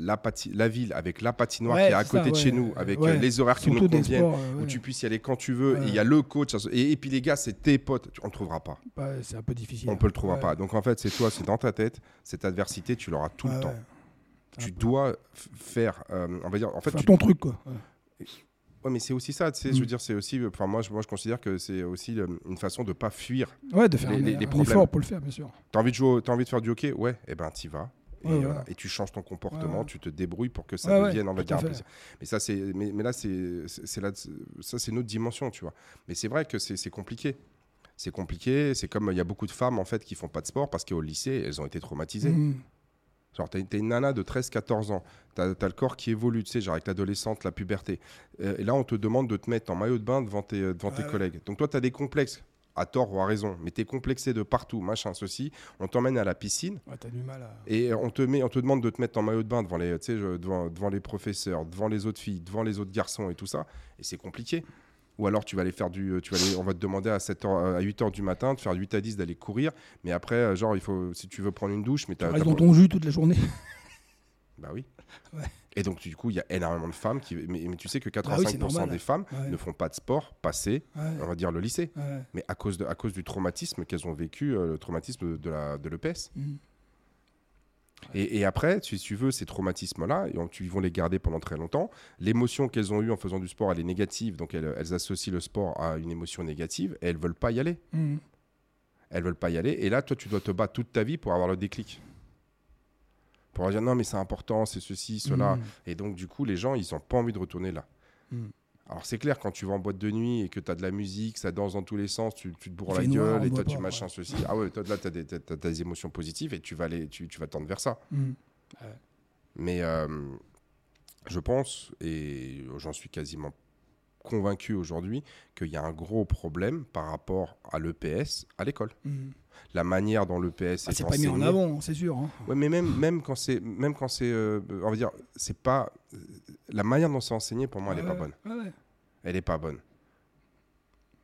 Speaker 1: la, pati- la ville avec la patinoire
Speaker 2: Ouais,
Speaker 1: qui est à côté
Speaker 2: ça,
Speaker 1: de chez nous, avec
Speaker 2: Ouais.
Speaker 1: euh, les horaires qui nous conviennent,
Speaker 2: sports, euh,
Speaker 1: où tu puisses y aller quand tu veux, et il y a le coach, et, et puis les gars, c'est tes potes, on ne trouvera pas.
Speaker 2: Ouais, c'est un peu difficile.
Speaker 1: On peut le trouver pas. Donc en fait, c'est toi, c'est dans ta tête, cette adversité, tu l'auras tout le temps. Tu dois faire, euh, on va dire, en fait,
Speaker 2: Faire
Speaker 1: tu-
Speaker 2: ton truc, quoi. Ouais.
Speaker 1: Mais c'est aussi ça, tu sais, je
Speaker 2: Mm.
Speaker 1: veux dire, c'est aussi, enfin moi, je, moi je considère que c'est aussi euh, une façon de pas fuir.
Speaker 2: Ouais, de faire
Speaker 1: Les-
Speaker 2: un,
Speaker 1: les- les
Speaker 2: un
Speaker 1: problèmes.
Speaker 2: effort pour le faire, bien sûr.
Speaker 1: T'as envie de jouer, t'as envie de faire du hockey, ouais, et ben t'y vas. Et,
Speaker 2: Ouais, ouais.
Speaker 1: voilà. Et tu changes ton comportement,
Speaker 2: Ouais,
Speaker 1: tu te débrouilles pour que ça devienne, on va dire, un plaisir. Mais ça, c'est, mais, mais là, c'est, c'est là, ça, c'est une autre dimension, tu vois. Mais c'est vrai que c'est, compliqué. C'est compliqué. C'est comme il y a beaucoup de femmes en fait qui font pas de sport parce qu'au lycée, elles ont été traumatisées.
Speaker 2: Mhm.
Speaker 1: Genre, t'as t'as une nana de 13-14 ans, t'as as le corps qui évolue, tu sais, genre avec l'adolescente, la puberté. Euh, et là, on te demande de te mettre en maillot de bain devant tes, devant tes
Speaker 2: Ouais, ouais.
Speaker 1: collègues. Donc toi, tu as des complexes, à tort ou à raison, mais tu es complexé de partout, machin, ceci. On t'emmène à la piscine
Speaker 2: Ouais, t'as du mal à.
Speaker 1: et on te, met, on te demande de te mettre en maillot de bain devant les, devant, devant les professeurs, devant les autres filles, devant les autres garçons et tout ça. Et c'est compliqué. Ou alors tu vas aller faire du, tu vas aller, on va te demander à 7 heures, à 8 heures du matin de faire 8 à 10 d'aller courir, mais après euh, genre il faut si tu veux prendre une douche, mais
Speaker 2: Tu restes dans ton jus toute la journée.
Speaker 1: bah oui.
Speaker 2: Ouais.
Speaker 1: Et donc, du coup, il y a énormément de femmes qui. Mais, mais tu sais que
Speaker 2: Ah oui,
Speaker 1: 85%
Speaker 2: normal.
Speaker 1: des femmes
Speaker 2: Ouais.
Speaker 1: ne font pas de sport passé,
Speaker 2: Ouais,
Speaker 1: on va dire, le lycée.
Speaker 2: ouais.
Speaker 1: Mais à cause, de, à cause du traumatisme qu'elles ont vécu, euh, le traumatisme de, la, de l'EPS.
Speaker 2: Mhm.
Speaker 1: Et, et après, si tu veux, ces traumatismes-là, ils vont les garder pendant très longtemps. L'émotion qu'elles ont eue en faisant du sport, elle est négative. Donc, elles, elles associent le sport à une émotion négative et elles veulent pas y aller.
Speaker 2: Mhm.
Speaker 1: Elles veulent pas y aller. Et là, toi, tu dois te battre toute ta vie pour avoir le déclic. Pour leur dire non, mais c'est important, c'est ceci, cela.
Speaker 2: Mhm.
Speaker 1: Et donc, du coup, les gens, ils n'ont pas envie de retourner là.
Speaker 2: Mm.
Speaker 1: Alors, c'est clair, quand tu vas en boîte de nuit et que tu as de la musique, ça danse dans tous les sens, tu, tu te bourres la
Speaker 2: noir,
Speaker 1: gueule et toi, tu
Speaker 2: pas,
Speaker 1: machin
Speaker 2: ouais.
Speaker 1: ceci. Ah ouais, toi, là, tu as, des émotions positives et tu vas, aller, tu, tu vas tendre vers ça.
Speaker 2: Mhm.
Speaker 1: Mais euh, je pense, et j'en suis quasiment convaincu aujourd'hui, qu'il y a un gros problème par rapport à l'EPS à l'école. La manière dont l'EPS
Speaker 2: Ah,
Speaker 1: est
Speaker 2: c'est pas mis en avant, c'est sûr. hein.
Speaker 1: Ouais, mais même, même quand c'est, même quand c'est, euh, on va dire, c'est pas euh, la manière dont c'est enseigné pour moi, elle est
Speaker 2: Ouais,
Speaker 1: pas bonne.
Speaker 2: ouais, ouais.
Speaker 1: Elle est pas bonne.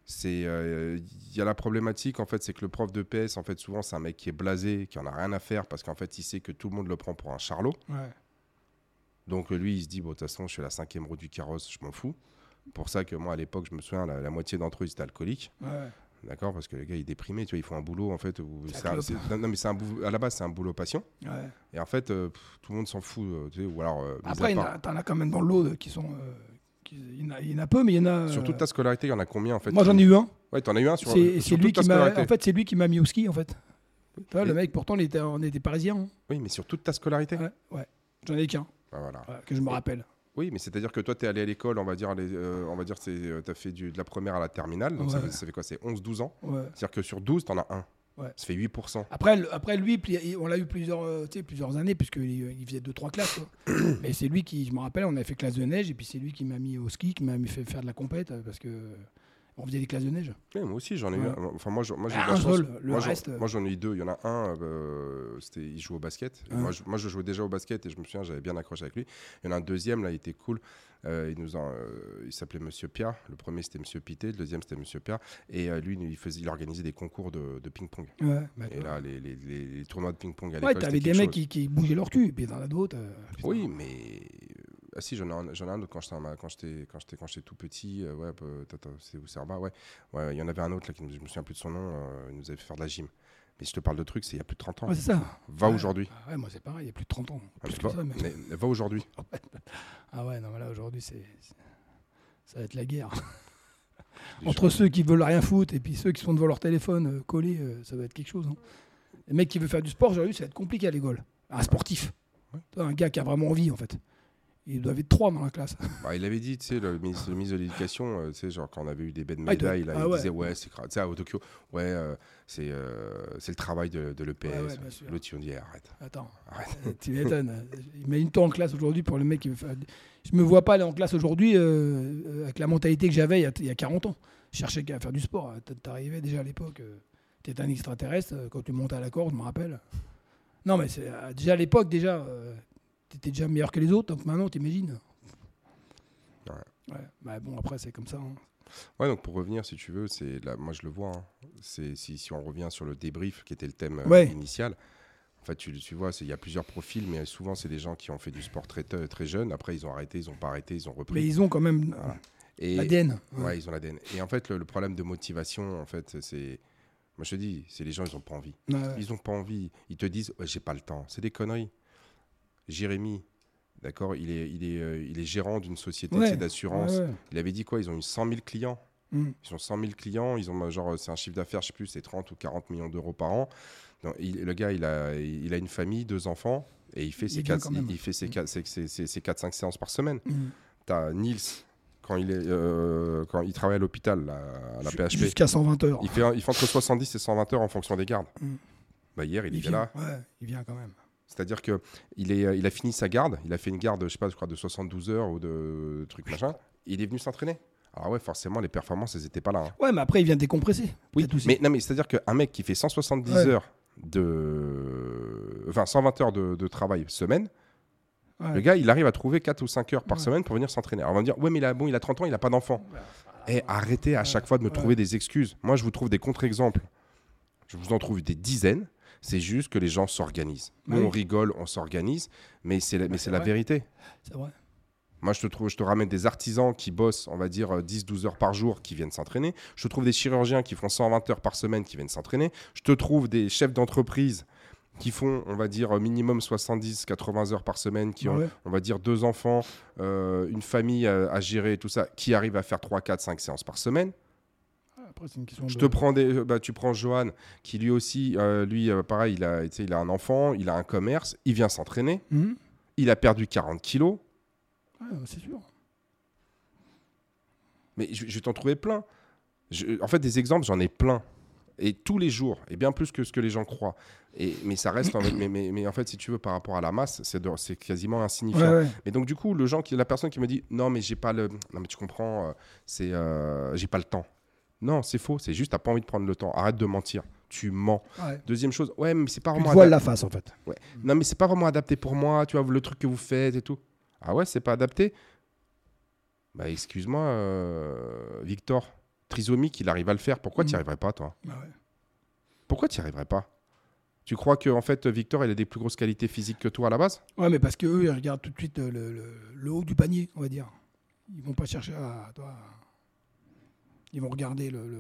Speaker 1: C'est, euh, il y a la problématique en fait, c'est que le prof de PS, en fait, souvent c'est un mec qui est blasé, qui en a rien à faire parce qu'en fait, il sait que tout le monde le prend pour un charlot. Donc lui, il se dit, bon, de toute façon, je suis la cinquième roue du carrosse, je m'en fous. Pour ça que moi, à l'époque, je me souviens, la, la moitié d'entre eux, ils étaient alcooliques. D'accord Parce que les gars, ils déprimaient, tu vois, ils font un boulot, en fait, où
Speaker 2: Ça
Speaker 1: non, non, mais c'est un boulot, à la base, c'est un boulot passion.
Speaker 2: Ouais.
Speaker 1: Et en fait, euh, pff, tout le monde s'en fout, euh, tu sais, ou alors... euh,
Speaker 2: Après, il
Speaker 1: part-
Speaker 2: t'en as quand même dans le de- qui sont. qui- il, y en a, il y en a peu, mais il y en a.
Speaker 1: Sur toute ta scolarité, il y en a combien, en fait
Speaker 2: Moi, j'en ai eu un.
Speaker 1: Ouais, t'en as eu un sur,
Speaker 2: C'est
Speaker 1: sur
Speaker 2: c'est lui
Speaker 1: toute ta
Speaker 2: qui m'a.
Speaker 1: scolarité.
Speaker 2: En fait, c'est lui qui m'a mis au ski, en fait. Le mec, pourtant, on était, on était parisiens. hein.
Speaker 1: Oui, mais sur toute ta scolarité?
Speaker 2: Ouais, ouais. J'en ai qu'un,
Speaker 1: Bah, voilà.
Speaker 2: que je me rappelle.
Speaker 1: Oui, mais c'est-à-dire que toi, tu es allé à l'école, on va dire, les, euh, on va dire, tu as fait du, de la première à la terminale, donc ça, fait, ça fait quoi C'est 11-12 ans?
Speaker 2: Ouais.
Speaker 1: C'est-à-dire que sur 12, tu en as un.
Speaker 2: Ouais.
Speaker 1: Ça fait 8%.
Speaker 2: Après, le- après lui, on l'a eu plusieurs, euh, plusieurs années, puisqu'il il faisait deux, trois classes. quoi. (clears throat) Mais c'est lui qui, je me rappelle, on avait fait classe de neige, et puis c'est lui qui m'a mis au ski, qui m'a fait faire de la compète, euh, parce que on faisait des classes de neige.
Speaker 1: Moi aussi, j'en ai eu
Speaker 2: Ouais.
Speaker 1: un. Enfin, moi, j'en- moi j'ai eu
Speaker 2: Ah,
Speaker 1: la
Speaker 2: un
Speaker 1: chance.
Speaker 2: seul, le
Speaker 1: moi, j'en-
Speaker 2: reste, euh.
Speaker 1: moi, j'en ai eu deux. Il y en a un, euh, c'était, il joue au basket. Et
Speaker 2: Ouais.
Speaker 1: Moi, je, moi, je jouais déjà au basket et je me souviens, j'avais bien accroché avec lui. Il y en a un deuxième, là, il était cool. Euh, il nous en, euh, il s'appelait Monsieur Pia. Le premier, c'était Monsieur Pité. Le deuxième, c'était Monsieur Pia. Et lui, il, faisait, il organisait des concours de, de ping-pong.
Speaker 2: Ouais, bah,
Speaker 1: Et là, les, les- les- les tournois de ping-pong à
Speaker 2: ouais,
Speaker 1: l'école,
Speaker 2: t'avais des mecs qui, qui bougeaient leur cul, et puis t'en as d'autres.
Speaker 1: Oui, mais. Ah si, j'en ai, un- j'en ai un autre quand j'étais, quand j'étais, quand j'étais, quand j'étais tout petit. euh, ouais, tata, c'est où Serba, ouais. Ouais, il y en avait un autre, là, qui, ne- je me souviens plus de son nom, euh, il nous avait fait faire de la gym. Mais je te parle de trucs, c'est il y a plus de 30 ans.
Speaker 2: Ouais, c'est ça.
Speaker 1: Va
Speaker 2: Ouais.
Speaker 1: aujourd'hui.
Speaker 2: Ah Ouais, moi c'est pareil, il y a plus de 30 ans.
Speaker 1: Ah,
Speaker 2: Plus que
Speaker 1: va,
Speaker 2: ça, mais-
Speaker 1: mais va aujourd'hui. (laughs)
Speaker 2: Ah ouais, non, mais là aujourd'hui, c'est. Ça va être la guerre. (laughs) Entre
Speaker 1: gens-
Speaker 2: ceux qui veulent rien foutre et puis ceux qui sont devant leur téléphone euh, collés, ça va être quelque chose. hein. Les mecs qui veulent faire du sport, j'ai vu, ça va être compliqué à l'école. Un sportif. Un gars qui a vraiment envie, en fait. Ils doivent être trois dans la classe. (laughs)
Speaker 1: Bah, il avait dit, tu sais, le ministre, le ministre de l'Éducation, euh, tu sais, genre quand on avait eu des bêtes
Speaker 2: Ah, il doit-
Speaker 1: médailles, là,
Speaker 2: ah
Speaker 1: il
Speaker 2: ouais.
Speaker 1: disait, ouais, c'est gra- tu sais, à Tokyo, ouais, euh, c'est euh, c'est le travail de, de l'EPS.
Speaker 2: Ouais.
Speaker 1: L'autre, il dit, arrête,
Speaker 2: Attends,
Speaker 1: arrête.
Speaker 2: tu m'étonnes. (laughs) Imagine-toi en classe aujourd'hui pour le mec qui veut faire. Je me vois pas aller en classe aujourd'hui avec la mentalité que j'avais il, y a- il y a 40 ans. Je cherchais qu'à faire du sport. T'arrivais déjà à l'époque, tu étais un extraterrestre quand tu montais à la corde, je me rappelle. Non, mais c'est déjà à l'époque, déjà, tu étais déjà meilleur que les autres, donc maintenant, t'imagines.
Speaker 1: Ouais.
Speaker 2: Ouais. Bah, bon, après, c'est comme ça. hein.
Speaker 1: Ouais, donc pour revenir, si tu veux, c'est là, moi je le vois. hein. C'est si, si on revient sur le débrief qui était le thème euh,
Speaker 2: Ouais.
Speaker 1: initial. En fait, tu, tu vois, il y a plusieurs profils, mais souvent c'est des gens qui ont fait du sport très très jeunes. Après, ils ont arrêté, ils ont pas arrêté, ils ont repris.
Speaker 2: Mais ils ont quand même euh,
Speaker 1: Voilà.
Speaker 2: L'ADN.
Speaker 1: ouais, ils ont l'ADN. Et en fait, le, le problème de motivation, en fait, c'est, moi je te dis, c'est les gens, ils ont pas envie.
Speaker 2: Ouais.
Speaker 1: Ils ont pas envie. Ils te disent, j'ai pas le temps. C'est des conneries. Jérémy, d'accord, il est, il est, euh, il est gérant d'une société tu
Speaker 2: Ouais.
Speaker 1: d'assurance.
Speaker 2: Ouais, ouais.
Speaker 1: Il avait dit quoi? Ils ont eu 100 000 clients.
Speaker 2: Mm.
Speaker 1: Ils ont 100 000 clients, ils ont genre c'est un chiffre d'affaires, je sais plus, c'est 30 ou 40 millions d'euros par an. Donc, il- le gars, il a, il a une famille, deux enfants, et il fait
Speaker 2: Il est
Speaker 1: ses
Speaker 2: bien
Speaker 1: 4,
Speaker 2: quand même.
Speaker 1: il, il fait ses
Speaker 2: Mm.
Speaker 1: 4, ses, ses- ses- ses 4 5 séances par semaine.
Speaker 2: Mm.
Speaker 1: T'as Niels quand il est euh, quand il travaille à l'hôpital à la PHP.
Speaker 2: Jusqu'à 120 heures.
Speaker 1: Il fait, il fait entre 70 et 120 heures en fonction des gardes.
Speaker 2: Mm.
Speaker 1: Bah, hier, il,
Speaker 2: il
Speaker 1: était
Speaker 2: vient.
Speaker 1: là.
Speaker 2: Ouais, il vient quand même.
Speaker 1: C'est-à-dire que il, est, il a fini sa garde, il a fait une garde, je sais pas, je crois de 72 heures ou de trucs machin. Il est venu s'entraîner. Alors ouais, forcément, les performances, elles n'étaient pas là. hein.
Speaker 2: Ouais, mais après, il vient décompresser.
Speaker 1: Oui,
Speaker 2: aussi.
Speaker 1: mais non, mais c'est-à-dire qu'un mec qui fait 170
Speaker 2: Ouais.
Speaker 1: heures de, enfin 120 heures de, de travail semaine,
Speaker 2: Ouais.
Speaker 1: le gars, il arrive à trouver 4 ou 5 heures par
Speaker 2: Ouais.
Speaker 1: semaine pour venir s'entraîner. Alors on va me dire, ouais, mais il a, bon, il a 30 ans, il a pas d'enfant. Eh, arrêtez à chaque fois de me trouver des excuses. Moi, je vous trouve des contre-exemples. Je vous en trouve des dizaines. C'est juste que les gens s'organisent. Nous,
Speaker 2: Oui.
Speaker 1: on rigole, on s'organise, mais c'est la, mais
Speaker 2: Bah,
Speaker 1: c'est
Speaker 2: c'est
Speaker 1: la
Speaker 2: vrai.
Speaker 1: vérité.
Speaker 2: C'est vrai.
Speaker 1: Moi, je te, trouve, je te ramène des artisans qui bossent, on va dire, euh, 10-12 heures par jour qui viennent s'entraîner. Je te trouve des chirurgiens qui font 120 heures par semaine qui viennent s'entraîner. Je te trouve des chefs d'entreprise qui font, on va dire, minimum 70-80 heures par semaine, qui ont,
Speaker 2: Ouais.
Speaker 1: on va dire, deux enfants, euh, une famille à, à gérer tout ça, qui arrivent à faire 3, 4, 5 séances par semaine.
Speaker 2: Après, c'est une question
Speaker 1: Je
Speaker 2: de-
Speaker 1: te prends des, bah, tu prends Johan, qui lui aussi, euh, lui, euh, pareil, il a, il a un enfant, il a un commerce, il vient s'entraîner,
Speaker 2: Mhm.
Speaker 1: il a perdu 40 kilos.
Speaker 2: Ouais, c'est sûr.
Speaker 1: Mais je, vais t'en trouver plein. Je- en fait, des exemples, j'en ai plein. Et tous les jours, et bien plus que ce que les gens croient. Et, mais ça reste, en fait- mais, mais, mais en fait, si tu veux, par rapport à la masse, c'est quasiment insignifiant.
Speaker 2: Ouais, ouais.
Speaker 1: Mais donc, du coup, le gens qui, la personne qui me dit non, mais j'ai pas le. Non, mais tu comprends, euh, c'est. euh, j'ai pas le temps. Non, c'est faux. C'est juste, t'as pas envie de prendre le temps. Arrête de mentir. Tu mens.
Speaker 2: Ouais.
Speaker 1: Deuxième chose, ouais, mais c'est pas
Speaker 2: Tu
Speaker 1: vraiment. adap-
Speaker 2: la face, en fait.
Speaker 1: Non, mais c'est pas vraiment adapté pour moi. Tu vois, le truc que vous faites et tout. Ah ouais, c'est pas adapté Bah, excuse-moi, euh, Victor. Trisomique, il arrive à le faire. Pourquoi
Speaker 2: Mhm.
Speaker 1: tu n'y arriverais pas, toi?
Speaker 2: Bah ouais.
Speaker 1: Pourquoi tu n'y arriverais pas? Tu crois que en fait, Victor, il a des plus grosses qualités physiques que toi à la base?
Speaker 2: Ouais, mais parce qu'eux, ils regardent tout de suite euh, le, le- le haut du panier, on va dire. Ils vont pas chercher à. toi, ils vont regarder le, le-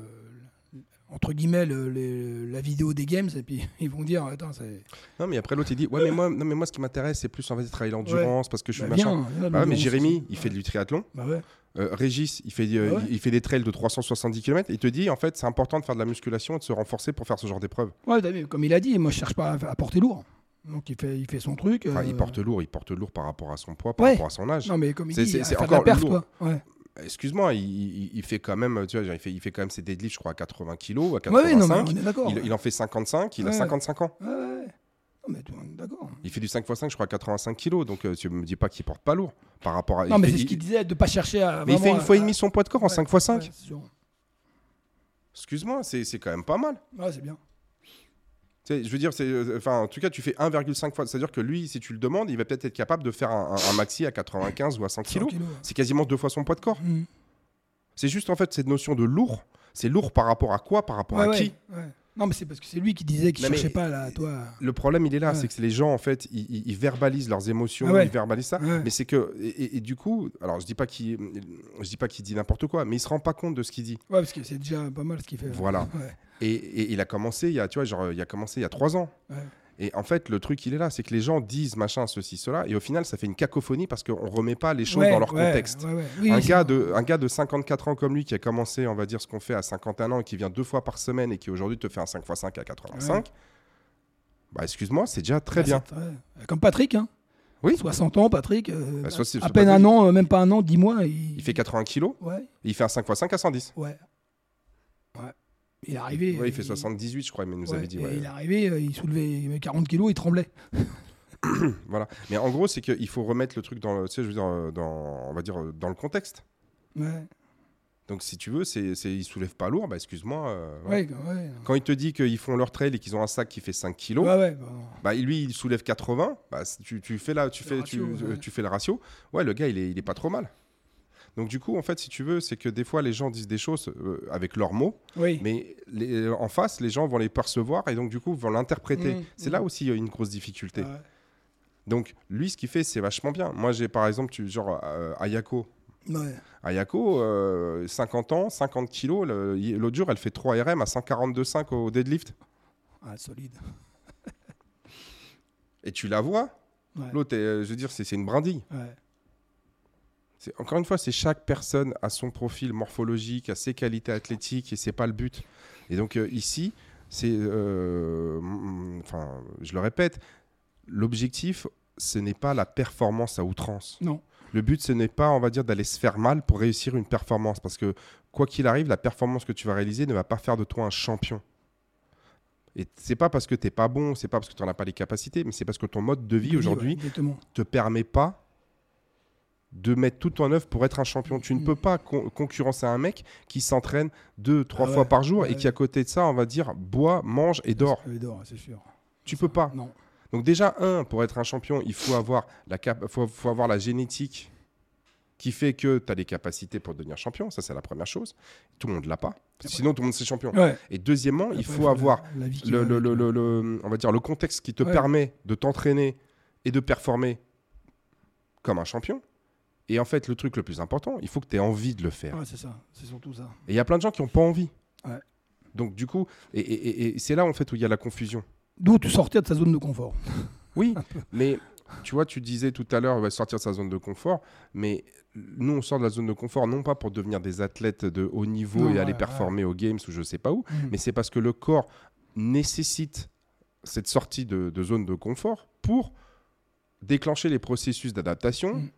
Speaker 2: le- entre guillemets le- les- la vidéo des games et puis (laughs) ils vont dire attends c'est
Speaker 1: Non, mais après l'autre, il dit ouais, mais moi, non, mais moi, ce qui m'intéresse, c'est plus en fait de travailler l'endurance parce que je suis
Speaker 2: bah,
Speaker 1: machin.
Speaker 2: viens, viens,
Speaker 1: Bah ouais, mais Jérémy, il fait du triathlon.
Speaker 2: bah ouais
Speaker 1: Euh, Régis, il fait, euh, il, il fait des trails de 370 km. Il te dit, en fait, c'est important de faire de la musculation et de se renforcer pour faire ce genre d'épreuve.
Speaker 2: ouais comme il a dit moi je cherche pas à, à porter lourd donc il fait il fait son truc
Speaker 1: Enfin,
Speaker 2: euh,
Speaker 1: il porte lourd, il porte lourd par rapport à son poids, par rapport à son âge.
Speaker 2: non mais comme il dit
Speaker 1: c'est-
Speaker 2: de la
Speaker 1: encore
Speaker 2: perf,
Speaker 1: lourd.
Speaker 2: quoi ouais
Speaker 1: Excuse-moi, il, fait quand même, tu vois, il fait, il fait quand même ses deadlifts, je crois, à 80 kg, à
Speaker 2: ouais,
Speaker 1: 85.
Speaker 2: ouais, non on est d'accord
Speaker 1: il, il en fait 55, il a
Speaker 2: Ouais.
Speaker 1: 55 ans.
Speaker 2: ouais, non mais d'accord
Speaker 1: Il fait du 5x5, je crois, à 85 kg. Donc, euh, tu me dis pas qu'il porte pas lourd par rapport à.
Speaker 2: non mais c'est ce
Speaker 1: il-
Speaker 2: qu'il disait de pas chercher à
Speaker 1: Mais il fait une fois et
Speaker 2: à-
Speaker 1: demi son poids de corps en
Speaker 2: Ouais,
Speaker 1: 5x5.
Speaker 2: ouais, c'est sûr.
Speaker 1: Excuse-moi, c'est c'est quand même pas mal.
Speaker 2: ouais c'est bien
Speaker 1: Tu sais, je veux dire, c'est, euh, enfin, en tout cas, tu fais 1,5 fois. C'est-à-dire que lui, si tu le demandes, il va peut-être être capable de faire un, un- un maxi à 95 ou à 100 kg.
Speaker 2: 100 kilos.
Speaker 1: C'est quasiment deux fois son poids de corps.
Speaker 2: Mhm.
Speaker 1: C'est juste en fait cette notion de lourd. C'est lourd par rapport à quoi? Par rapport
Speaker 2: Ouais,
Speaker 1: à
Speaker 2: ouais,
Speaker 1: qui?
Speaker 2: Ouais. Non, mais c'est parce que c'est lui qui disait qu'il cherchait pas là, toi.
Speaker 1: Le problème, il est là,
Speaker 2: Ouais.
Speaker 1: c'est que les gens, en fait, ils, verbalisent leurs émotions,
Speaker 2: Ah ouais.
Speaker 1: ils verbalisent ça.
Speaker 2: Ouais.
Speaker 1: Mais c'est que, et, et- et du coup, alors je dis pas qu'il, je dis pas qu'il dit n'importe quoi, mais il se rend pas compte de ce qu'il dit.
Speaker 2: Ouais, parce que c'est déjà pas mal ce qu'il fait.
Speaker 1: Voilà. Et, et il a commencé, il y a, tu vois, genre, il a commencé il y a trois ans. Et en fait, le truc, il est là, c'est que les gens disent machin, ceci, cela, et au final, ça fait une cacophonie parce qu'on remet pas les choses
Speaker 2: Ouais,
Speaker 1: dans leur
Speaker 2: ouais,
Speaker 1: contexte.
Speaker 2: ouais, ouais. Oui,
Speaker 1: un, gars de, un gars de 54 ans comme lui qui a commencé, on va dire, ce qu'on fait à 51 ans et qui vient deux fois par semaine et qui aujourd'hui te fait un 5x5 à 85, bah excuse-moi, c'est déjà très
Speaker 2: Ouais,
Speaker 1: bien.
Speaker 2: Comme Patrick, hein.
Speaker 1: Oui.
Speaker 2: 60 ans, Patrick. euh,
Speaker 1: Bah, soit
Speaker 2: à peine un an, euh, même pas un an, 10 mois. Il,
Speaker 1: Il fait 80 kilos,
Speaker 2: Ouais,
Speaker 1: et il fait un 5 x 5 à 110.
Speaker 2: ouais. Ouais. Il est arrivé.
Speaker 1: Ouais, il fait
Speaker 2: euh,
Speaker 1: 78, je crois, mais il nous
Speaker 2: ouais,
Speaker 1: avait dit. ouais.
Speaker 2: Il est arrivé, euh, il soulevait il avait 40 kilos, il tremblait. (coughs)
Speaker 1: Voilà. Mais en gros, c'est qu'il faut remettre le truc dans, le- tu sais, je veux dire, euh, dans, on va dire, dans le contexte.
Speaker 2: Ouais,
Speaker 1: Donc, si tu veux, c'est, c'est, ils soulèvent pas lourd, bah, excuse-moi. euh,
Speaker 2: ouais, ouais.
Speaker 1: Quand il te dit qu'ils font leur trail et qu'ils ont un sac qui fait 5 kilos,
Speaker 2: bah,
Speaker 1: bah, lui, il soulève 80, bah, tu, tu fais là, tu
Speaker 2: Le
Speaker 1: fais,
Speaker 2: ratio,
Speaker 1: tu,
Speaker 2: ouais.
Speaker 1: tu fais le ratio. Ouais, le gars, il est, il est pas trop mal. Donc, du coup, en fait, si tu veux, c'est que des fois, les gens disent des choses euh, avec leurs mots,
Speaker 2: oui.
Speaker 1: mais les- en face, les gens vont les percevoir et donc, du coup, vont l'interpréter.
Speaker 2: Mmh,
Speaker 1: c'est
Speaker 2: mmh.
Speaker 1: là aussi euh, une grosse difficulté.
Speaker 2: Ouais.
Speaker 1: Donc, lui, ce qu'il fait, c'est vachement bien. Moi, j'ai par exemple, tu, genre, euh, Ayako.
Speaker 2: Ouais.
Speaker 1: Ayako, euh, 50 ans, 50 kilos. L'autre jour, elle fait 3 RM à 142,5 au deadlift.
Speaker 2: Ah, solide. (laughs)
Speaker 1: Et tu la vois?
Speaker 2: Ouais.
Speaker 1: L'autre, euh, je veux dire, c'est c'est une brindille.
Speaker 2: Ouais.
Speaker 1: C'est- Encore une fois, c'est chaque personne a son profil morphologique, a ses qualités athlétiques, et c'est pas le but. Et donc euh, ici, c'est, euh, enfin, je le répète, l'objectif, ce n'est pas la performance à outrance.
Speaker 2: Non.
Speaker 1: Le but, ce n'est pas, on va dire, d'aller se faire mal pour réussir une performance, parce que quoi qu'il arrive, la performance que tu vas réaliser ne va pas faire de toi un champion. Et c'est pas parce que t'es pas bon, c'est pas parce que tu n'en as pas les capacités, mais c'est parce que ton mode de vie
Speaker 2: Oui,
Speaker 1: aujourd'hui
Speaker 2: ouais, exactement.
Speaker 1: te permet pas de mettre tout en œuvre pour être un champion. Tu ne peux pas con- concurrencer un mec qui s'entraîne deux, trois
Speaker 2: Ah
Speaker 1: fois par jour
Speaker 2: ouais,
Speaker 1: et qui, à côté de ça, on va dire, boit, mange et dort.
Speaker 2: Il dort, c'est sûr.
Speaker 1: Tu peux pas.
Speaker 2: Non.
Speaker 1: Donc déjà, un, pour être un champion, il faut avoir la, cap- faut, faut avoir la génétique qui fait que tu as les capacités pour devenir champion. Ça, c'est la première chose. Tout le monde l'a pas. Sinon, tout le monde c'est champion.
Speaker 2: Ouais.
Speaker 1: Et deuxièmement, il faut avoir
Speaker 2: la- la
Speaker 1: le, le-
Speaker 2: avec,
Speaker 1: le-
Speaker 2: ouais.
Speaker 1: le- le- on va dire, le contexte qui te
Speaker 2: Ouais.
Speaker 1: permet de t'entraîner et de performer comme un champion. Et en fait, le truc le plus important, il faut que tu aies envie de le faire.
Speaker 2: Ouais, c'est ça. C'est surtout ça.
Speaker 1: Et il y a plein de gens qui n'ont pas envie.
Speaker 2: Ouais.
Speaker 1: Donc du coup, et, et- et- et c'est là en fait où il y a la confusion.
Speaker 2: D'où tu sortir de sa zone de confort. (laughs)
Speaker 1: Oui, mais tu vois, tu disais tout à l'heure, ouais, sortir de sa zone de confort, mais nous, on sort de la zone de confort non pas pour devenir des athlètes de haut niveau
Speaker 2: Non,
Speaker 1: et aller
Speaker 2: ouais,
Speaker 1: performer aux games ou je sais pas où,
Speaker 2: Mm.
Speaker 1: mais c'est parce que le corps nécessite cette sortie de, de zone de confort pour déclencher les processus d'adaptation
Speaker 2: Mm.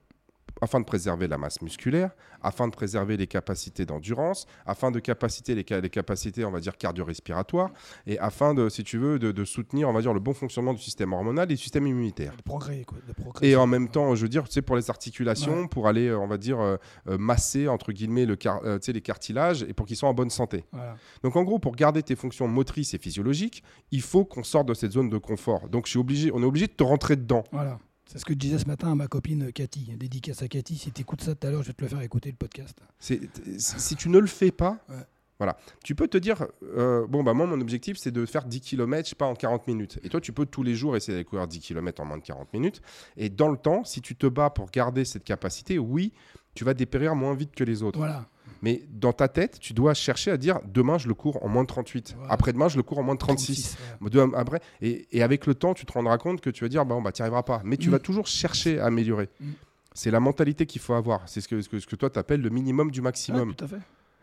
Speaker 1: Afin de préserver la masse musculaire, afin de préserver les capacités d'endurance, afin de capaciter les, ca- les capacités, on va dire, cardio-respiratoires, et afin de, si tu veux, de, de soutenir, on va dire, le bon fonctionnement du système hormonal et du système immunitaire.
Speaker 2: Le progrès, quoi. Le progrès.
Speaker 1: Et en même temps, je veux dire, tu sais, pour les articulations,
Speaker 2: Ouais.
Speaker 1: pour aller, euh, on va dire, euh, euh, masser, entre guillemets, le car- euh, les cartilages, et pour qu'ils soient en bonne santé.
Speaker 2: Voilà.
Speaker 1: Donc en gros, pour garder tes fonctions motrices et physiologiques, il faut qu'on sorte de cette zone de confort. Donc je suis obligé, on est obligé de te rentrer dedans.
Speaker 2: Voilà. C'est ce que je disais ce matin à ma copine Cathy. Dédicace à Cathy. Si tu écoutes ça tout à l'heure, je vais te le faire écouter le podcast.
Speaker 1: Si tu ne le fais pas,
Speaker 2: Ouais.
Speaker 1: voilà, tu peux te dire, euh, bon bah moi mon objectif c'est de faire 10 km, je sais pas, en 40 minutes. Et toi tu peux tous les jours essayer d'aller courir 10 km en moins de 40 minutes. Et dans le temps, si tu te bats pour garder cette capacité, oui, tu vas dépérir moins vite que les autres.
Speaker 2: Voilà.
Speaker 1: Mais dans ta tête, tu dois chercher à dire, demain je le cours en moins de 38,
Speaker 2: Voilà.
Speaker 1: après-demain je le cours en moins de 36.
Speaker 2: 36, ouais.
Speaker 1: Deux, après, et, et avec le temps, tu te rendras compte que tu vas dire, bah, bah, tu n'y arriveras pas. Mais tu
Speaker 2: Mm.
Speaker 1: vas toujours chercher à améliorer.
Speaker 2: Mm.
Speaker 1: C'est la mentalité qu'il faut avoir. C'est ce que, ce que, ce que toi, tu appelles le minimum du
Speaker 2: Ouais,
Speaker 1: maximum.
Speaker 2: tout à fait.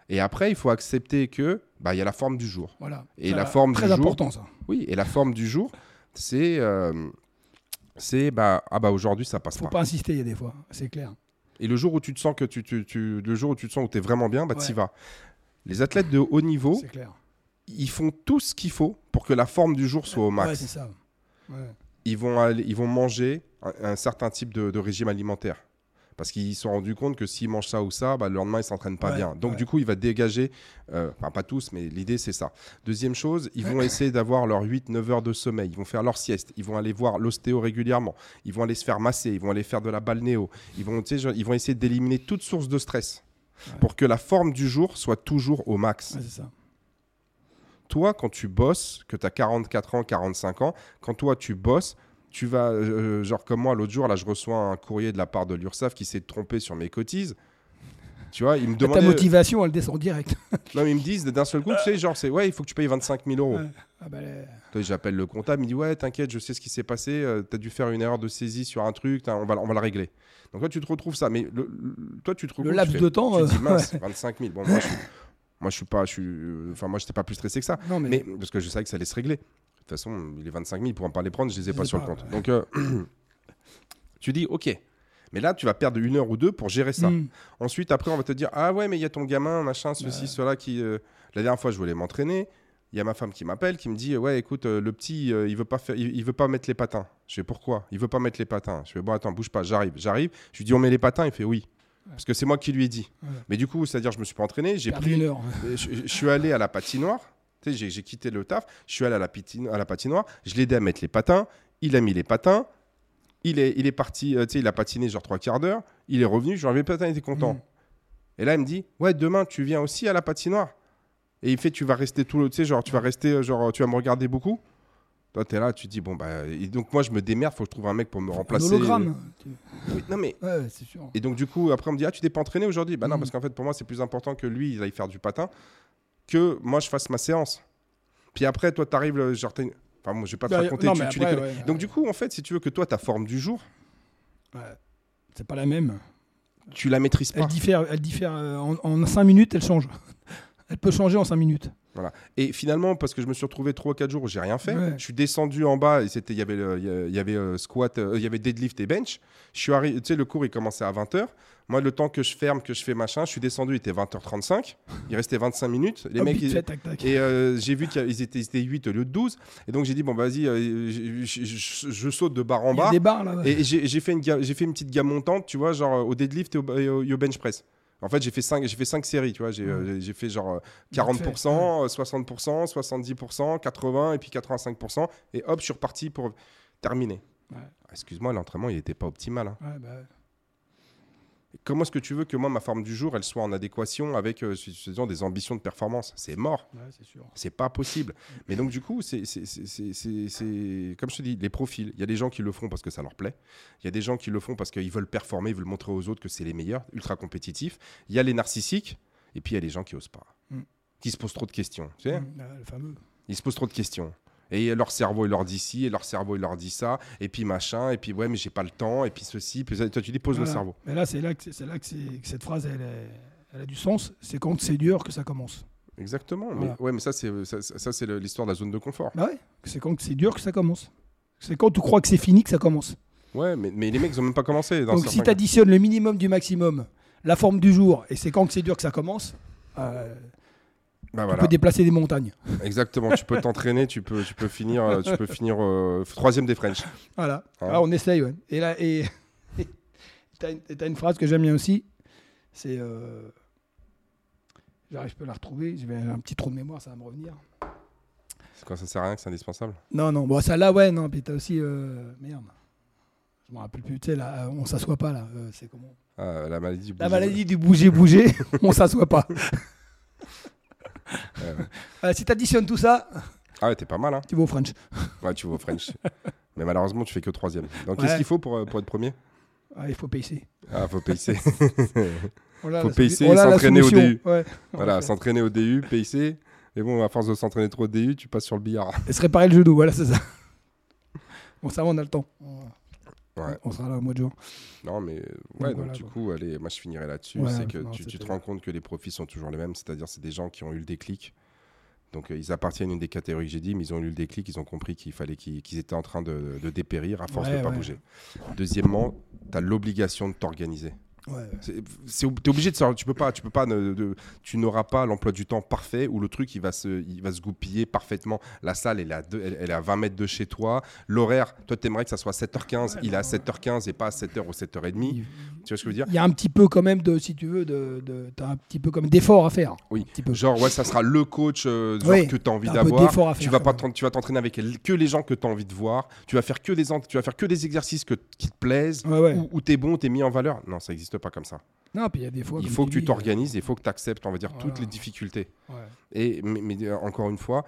Speaker 1: Et après, il faut accepter que bah, il y a la forme du jour.
Speaker 2: Voilà.
Speaker 1: Et la forme
Speaker 2: très
Speaker 1: du jour-
Speaker 2: important, ça.
Speaker 1: Oui, et la forme du jour, c'est. euh, c'est bah, ah bah aujourd'hui ça passe
Speaker 2: Faut
Speaker 1: pas.
Speaker 2: pas insister, il y a des fois. C'est clair.
Speaker 1: Et le jour où tu te sens que tu, tu, tu- le jour où tu te sens où es vraiment bien, bah
Speaker 2: Ouais.
Speaker 1: y vas. Les athlètes de haut niveau,
Speaker 2: clair.
Speaker 1: ils font tout ce qu'il faut pour que la forme du jour soit au max.
Speaker 2: Ouais, c'est ça. Ouais.
Speaker 1: ils vont, aller, ils vont manger un, un certain type de, de régime alimentaire. Parce qu'ils se sont rendus compte que s'ils mangent ça ou ça, bah, le lendemain, ils ne s'entraînent pas
Speaker 2: Ouais,
Speaker 1: bien. Donc,
Speaker 2: ouais.
Speaker 1: du coup, il va dégager, euh, enfin, pas tous, mais l'idée, c'est ça. Deuxième chose, ils vont essayer d'avoir leurs 8-9 heures de sommeil. Ils vont faire leur sieste. Ils vont aller voir l'ostéo régulièrement. Ils vont aller se faire masser. Ils vont aller faire de la balnéo. Ils vont, genre, ils vont essayer d'éliminer toute source de stress
Speaker 2: Ouais.
Speaker 1: pour que la forme du jour soit toujours au max.
Speaker 2: C'est ça.
Speaker 1: Toi, quand tu bosses, que tu as 44 ans, 45 ans, quand toi tu bosses, tu vas, euh, genre comme moi, l'autre jour, là, je reçois un courrier de la part de l'URSSAF qui s'est trompé sur mes cotises. Tu vois, ils me
Speaker 2: Ta
Speaker 1: demandaient.
Speaker 2: motivation, elle descend direct.
Speaker 1: Non, mais ils me disent d'un seul coup, tu sais, genre, c'est ouais, il faut que tu payes 25 000 euros.
Speaker 2: Ah bah, les-
Speaker 1: J'appelle le comptable, il me dit, ouais, t'inquiète, je sais ce qui s'est passé, tu as dû faire une erreur de saisie sur un truc, t'as- on va, on va le régler. Donc toi, tu te retrouves ça. Mais le- le- toi, tu te retrouves.
Speaker 2: Le laps de temps,
Speaker 1: Tu te dis,
Speaker 2: euh, (laughs)
Speaker 1: mince, 25 000. Bon, moi, je suis, moi, je suis pas. Je suis, euh, enfin, moi, j'étais pas plus stressé que ça.
Speaker 2: Non, mais,
Speaker 1: Mais parce que je savais que ça allait se régler. De toute façon, les 25 000, ils pourront pas les prendre, je les ai
Speaker 2: Je
Speaker 1: pas sur
Speaker 2: pas,
Speaker 1: le compte.
Speaker 2: ouais.
Speaker 1: Donc, euh, (clears throat) Tu dis, ok. Mais là, tu vas perdre une heure ou deux pour gérer ça.
Speaker 2: Mm.
Speaker 1: Ensuite, après, on va te dire Ah ouais, mais il y a ton gamin, machin, ceci, cela qui. euh, La dernière fois, je voulais m'entraîner. Il y a ma femme qui m'appelle, qui me dit Ouais, écoute, euh, le petit, euh, il veut pas faire, il, il veut pas mettre les patins. Je fais Pourquoi? Il veut pas mettre les patins. Je fais Bon, attends, bouge pas, j'arrive, j'arrive. Je lui dis On met les patins? Il fait Oui. Parce que c'est moi qui lui ai dit.
Speaker 2: Ouais.
Speaker 1: Mais du coup, c'est-à-dire, je me suis pas entraîné. J'ai pris.
Speaker 2: une heure. (laughs)
Speaker 1: je, je suis allé à la patinoire. J'ai- j'ai quitté le taf. Je suis allé à la, pitine- à la patinoire. Je l'ai aidé à mettre les patins. Il a mis les patins. Il est, il est parti. euh, tu sais, il a patiné genre trois quarts d'heure. Il est revenu. Je lui ai enlevé les patins. Il était content.
Speaker 2: Mm.
Speaker 1: Et là, il me dit Ouais, demain, tu viens aussi à la patinoire. Et il fait Tu vas rester tout le. Tu sais, genre, tu vas rester. euh, Genre, tu vas me regarder beaucoup. Toi, t'es là, tu te dis Bon, bah. et donc, moi, je me démerde. Faut que je trouve un mec pour me remplacer.
Speaker 2: hologramme.
Speaker 1: Oui, non, mais.
Speaker 2: Ouais, c'est sûr.
Speaker 1: Et donc, du coup, après, on me dit Ah, tu t'es pas entraîné aujourd'hui? Bah non,
Speaker 2: Mm.
Speaker 1: parce qu'en fait, pour moi, c'est plus important que lui, il aille faire du patin, que moi, je fasse ma séance. Puis après, toi, t'arrives, le- genre, Enfin, moi, je vais pas te
Speaker 2: Bah,
Speaker 1: raconter,
Speaker 2: non,
Speaker 1: tu,
Speaker 2: mais
Speaker 1: tu
Speaker 2: après, ouais,
Speaker 1: Donc,
Speaker 2: ouais.
Speaker 1: du coup, en fait, si tu veux que toi, ta forme du jour,
Speaker 2: Ouais. C'est pas la même.
Speaker 1: tu la maîtrises pas.
Speaker 2: Elle diffère, elle diffère euh, en, en 5 minutes, elle change. (laughs) Elle peut changer en 5 minutes.
Speaker 1: Et finalement, parce que je me suis retrouvé 3 ou 4 jours où j'ai rien fait,
Speaker 2: Ouais.
Speaker 1: je suis descendu en bas et c'était il y avait il y avait euh, squat, euh, il y avait deadlift et bench. Je suis arrivé, tu sais le cours il commençait à 20h. Moi le temps que je ferme, que je fais machin, je suis descendu, il était 20h35. Il restait 25 minutes. Les
Speaker 2: Hop,
Speaker 1: mecs ils-
Speaker 2: fait, tac, tac.
Speaker 1: et euh, j'ai vu qu'ils étaient, étaient 8 au lieu de 12 et donc j'ai dit bon vas-y je, je- je- je saute de barre en
Speaker 2: Il y a
Speaker 1: bas.
Speaker 2: des barres là. ouais.
Speaker 1: Et j'ai fait, une fait une petite gamme montante, tu vois, genre au deadlift au- et au bench press. En fait, j'ai fait 5 j'ai fait cinq séries, tu vois. J'ai euh, j'ai fait genre euh, 40%, euh, 60%, 70%, 80% et puis 85%. Et hop, je suis reparti pour terminer.
Speaker 2: Ouais.
Speaker 1: Ah, Excuse-moi, l'entraînement, il n'était pas optimal. hein.
Speaker 2: Ouais, bah.
Speaker 1: Comment est-ce que tu veux que moi, ma forme du jour, elle soit en adéquation avec euh, disons, des ambitions de performance? C'est mort.
Speaker 2: Ouais, c'est sûr.
Speaker 1: C'est pas possible. Mais donc, du coup, c'est comme je te dis, les profils. Il y a des gens qui le font parce que ça leur plaît. Il y a des gens qui le font parce qu'ils veulent performer, ils veulent montrer aux autres que c'est les meilleurs, ultra compétitifs. Il y a les narcissiques. Et puis, il y a les gens qui osent pas.
Speaker 2: Mm.
Speaker 1: Qui se posent trop de questions. Tu sais
Speaker 2: Mm, le fameux.
Speaker 1: Ils se posent trop de questions. Et leur cerveau, il leur dit ci, et leur cerveau, il leur dit ça, et puis machin, et puis ouais, mais j'ai pas le temps, et puis ceci, puis ça. toi tu dis pose le
Speaker 2: Voilà.
Speaker 1: cerveau.
Speaker 2: Mais là, c'est là que, c'est- là que, cette phrase, elle, est- elle a du sens. C'est quand c'est dur que ça commence.
Speaker 1: Exactement.
Speaker 2: Voilà.
Speaker 1: Mais ouais, mais ça c'est ça, ça, c'est le- l'histoire de la zone de confort.
Speaker 2: Bah ouais, c'est quand c'est dur que ça commence. C'est quand tu crois que c'est fini que ça commence.
Speaker 1: Ouais, mais, mais les mecs ils ont même pas commencé. Dans
Speaker 2: Donc si tu additionnes le minimum du maximum, la forme du jour, et c'est quand c'est dur que ça commence, euh,
Speaker 1: Bah
Speaker 2: tu
Speaker 1: voilà.
Speaker 2: peux déplacer des montagnes.
Speaker 1: Exactement, tu peux t'entraîner, tu peux, tu peux finir, euh, tu peux finir euh, troisième des French.
Speaker 2: Voilà.
Speaker 1: Ouais.
Speaker 2: Ah, on essaye, ouais. Et là, et (laughs) t'as une, t'as une phrase que j'aime bien aussi. C'est. Euh... J'arrive pas à la retrouver. J'ai un petit trou de mémoire, ça va me revenir.
Speaker 1: C'est quand ça sert à rien que c'est indispensable?
Speaker 2: Non, non. Bon, ça là, ouais, non. Puis t'as aussi. euh, Merde. Je me rappelle plus. Tu sais, là, on s'assoit pas, là. C'est comment?
Speaker 1: Ah, la maladie du
Speaker 2: La
Speaker 1: bouger.
Speaker 2: maladie du bouger-bouger, (laughs) on s'assoit pas. Euh, si t'additionnes tout ça,
Speaker 1: Ah ouais, t'es pas mal, hein.
Speaker 2: tu vas au French.
Speaker 1: Ouais, tu vas au French. (laughs) mais malheureusement, tu fais que troisième. Donc
Speaker 2: Ouais.
Speaker 1: qu'est-ce qu'il faut pour, euh, pour être premier?
Speaker 2: Ah, il faut payer.
Speaker 1: Ah, faut payer.
Speaker 2: Voilà (laughs)
Speaker 1: Faut
Speaker 2: la
Speaker 1: payer,
Speaker 2: la
Speaker 1: s'entraîner au. DU.
Speaker 2: Ouais.
Speaker 1: voilà, s'entraîner au DU, PIC. Et bon, à force de s'entraîner trop au DU, tu passes sur le billard.
Speaker 2: Et se réparer le genou, voilà, c'est ça. Bon, ça va, on a le temps.
Speaker 1: Ouais.
Speaker 2: On sera là au mois de juin.
Speaker 1: Non, mais euh, ouais,
Speaker 2: Donc
Speaker 1: donc
Speaker 2: voilà,
Speaker 1: du
Speaker 2: quoi.
Speaker 1: coup, allez, moi je finirai là-dessus.
Speaker 2: Ouais,
Speaker 1: c'est que
Speaker 2: non,
Speaker 1: tu, tu te rends compte que les profils sont toujours les mêmes, c'est-à-dire c'est des gens qui ont eu le déclic. Donc euh, ils appartiennent à une des catégories que j'ai dit, mais ils ont eu le déclic, ils ont compris qu'il fallait qu'ils étaient en train de, de dépérir à force de ne pas bouger. Deuxièmement, tu as l'obligation de t'organiser.
Speaker 2: Ouais.
Speaker 1: C'est, c'est, t'es obligé de savoir, tu peux pas, tu peux pas, ne- de- tu n'auras pas l'emploi du temps parfait où le truc il va se, il va se goupiller parfaitement. La salle elle est à, deux- elle, elle est à 20 mètres de chez toi. L'horaire, toi t'aimerais que ça soit 7h15,
Speaker 2: Ouais,
Speaker 1: il est à
Speaker 2: non,
Speaker 1: 7h15 et pas à 7h ou 7h30.
Speaker 2: Il
Speaker 1: Tu vois ce que je veux dire?
Speaker 2: il y a un petit peu quand même de, si tu veux, de, de t'as un petit peu comme d'effort à faire.
Speaker 1: Oui.
Speaker 2: Un petit peu.
Speaker 1: Genre ouais, ça sera le coach euh,
Speaker 2: Oui,
Speaker 1: que tu as envie d'avoir. Tu vas pas tu vas t'entraîner avec que les gens que tu as envie de voir. Tu vas faire que des, tu vas faire que des exercices que, qui te plaisent. Où, où t'es bon, t'es mis en valeur. Non, ça n'existe pas comme ça.
Speaker 2: Non, puis il y a des fois.
Speaker 1: il faut que tu
Speaker 2: dis,
Speaker 1: t'organises, il faut que tu acceptes, on va dire, toutes les difficultés.
Speaker 2: euh, ouais.
Speaker 1: Et mais, mais, euh, encore une fois,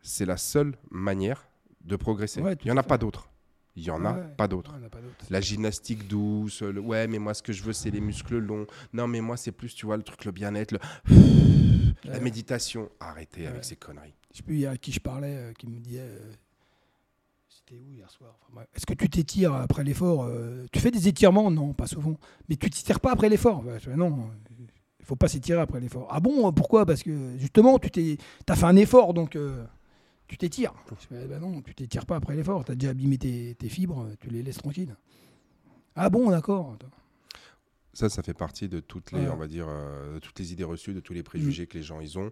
Speaker 1: c'est la seule manière de progresser.
Speaker 2: Ouais,
Speaker 1: il n'y en a pas d'autre. Il n'y en a
Speaker 2: Ouais.
Speaker 1: pas d'autre.
Speaker 2: Ouais, il y en a pas d'autre.
Speaker 1: La gymnastique douce, le- ouais, mais moi ce que je veux c'est les muscles longs. Non, mais moi c'est plus, tu vois, le truc, le bien-être, le- la méditation. Arrêtez avec ces conneries.
Speaker 2: Je sais plus à qui je parlais, euh, qui me disait. euh, C'était où hier soir? Enfin, bref. Est-ce que tu t'étires après l'effort euh, Tu fais des étirements? Non, pas souvent. Mais tu t'étires pas après l'effort? Non, il faut pas s'étirer après l'effort. Ah bon Pourquoi? Parce que justement, tu as fait un effort, donc euh, tu t'étires. Fais, bah non, tu t'étires pas après l'effort. Tu as déjà abîmé tes, tes fibres, tu les laisses tranquilles. Ah bon, d'accord.
Speaker 1: Ça, ça fait partie de toutes les,
Speaker 2: Ouais.
Speaker 1: on va dire, euh, de toutes les idées reçues, de tous les préjugés que les gens ils ont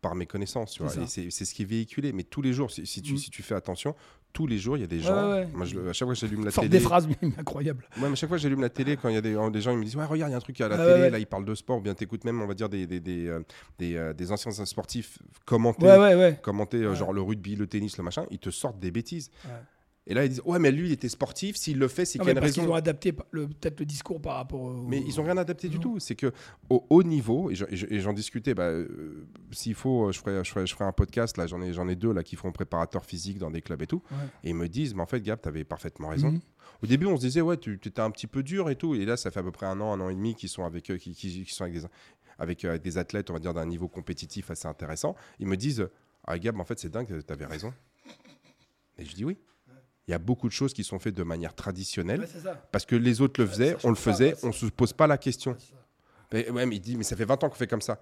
Speaker 1: par méconnaissance.
Speaker 2: C'est
Speaker 1: ce qui est véhiculé. Mais tous les jours, si, si tu,
Speaker 2: Mm.
Speaker 1: si tu fais attention, tous les jours, il y a des gens.
Speaker 2: ouais.
Speaker 1: Moi, je le- à chaque fois que j'allume la
Speaker 2: Sorte
Speaker 1: télé,
Speaker 2: des phrases incroyables.
Speaker 1: Ouais, mais chaque fois que j'allume la télé, quand il y a des, des gens, ils me disent Ouais, regarde, il y a un truc à la
Speaker 2: Ah
Speaker 1: télé, là, ils parlent de sport, ou bien t'écoutes même, on va dire, des, des, des, euh, des, euh, des anciens sportifs commenter, commenter euh, genre le rugby, le tennis, le machin, ils te sortent des bêtises. Et là, ils disent Ouais, mais lui, il était sportif, s'il le fait, c'est
Speaker 2: Non,
Speaker 1: qu'il y a une
Speaker 2: parce qu'ils
Speaker 1: raison.
Speaker 2: ont adapté peut-être le discours par rapport au.
Speaker 1: Mais ils ont rien adapté du tout. C'est que au haut niveau, et je- et je- et j'en discutais, bah, euh, s'il faut, je ferai, je, ferai, je ferai un podcast, là, j'en ai, ai deux là, qui font préparateur physique dans des clubs et tout.
Speaker 2: Ouais.
Speaker 1: Et ils me disent, mais en fait, Gab, tu avais parfaitement raison.
Speaker 2: Mhm.
Speaker 1: Au début, on se disait, ouais, tu étais un petit peu dur et tout. Et là, ça fait à peu près un an, un an et demi qu'ils sont avec eux, qui, qui- qui sont avec des, avec, euh, des athlètes, on va dire, d'un niveau compétitif assez intéressant. Ils me disent, ah, Gab, en fait, c'est dingue, tu avais raison. Et je dis oui. Il y a beaucoup de choses qui sont faites de manière traditionnelle.
Speaker 2: Ouais.
Speaker 1: Parce que les autres le faisaient,
Speaker 2: ça
Speaker 1: on le faisait, on ne se pose pas la question.
Speaker 2: Ouais.
Speaker 1: Mais, il dit, mais ça fait 20 ans qu'on fait comme ça.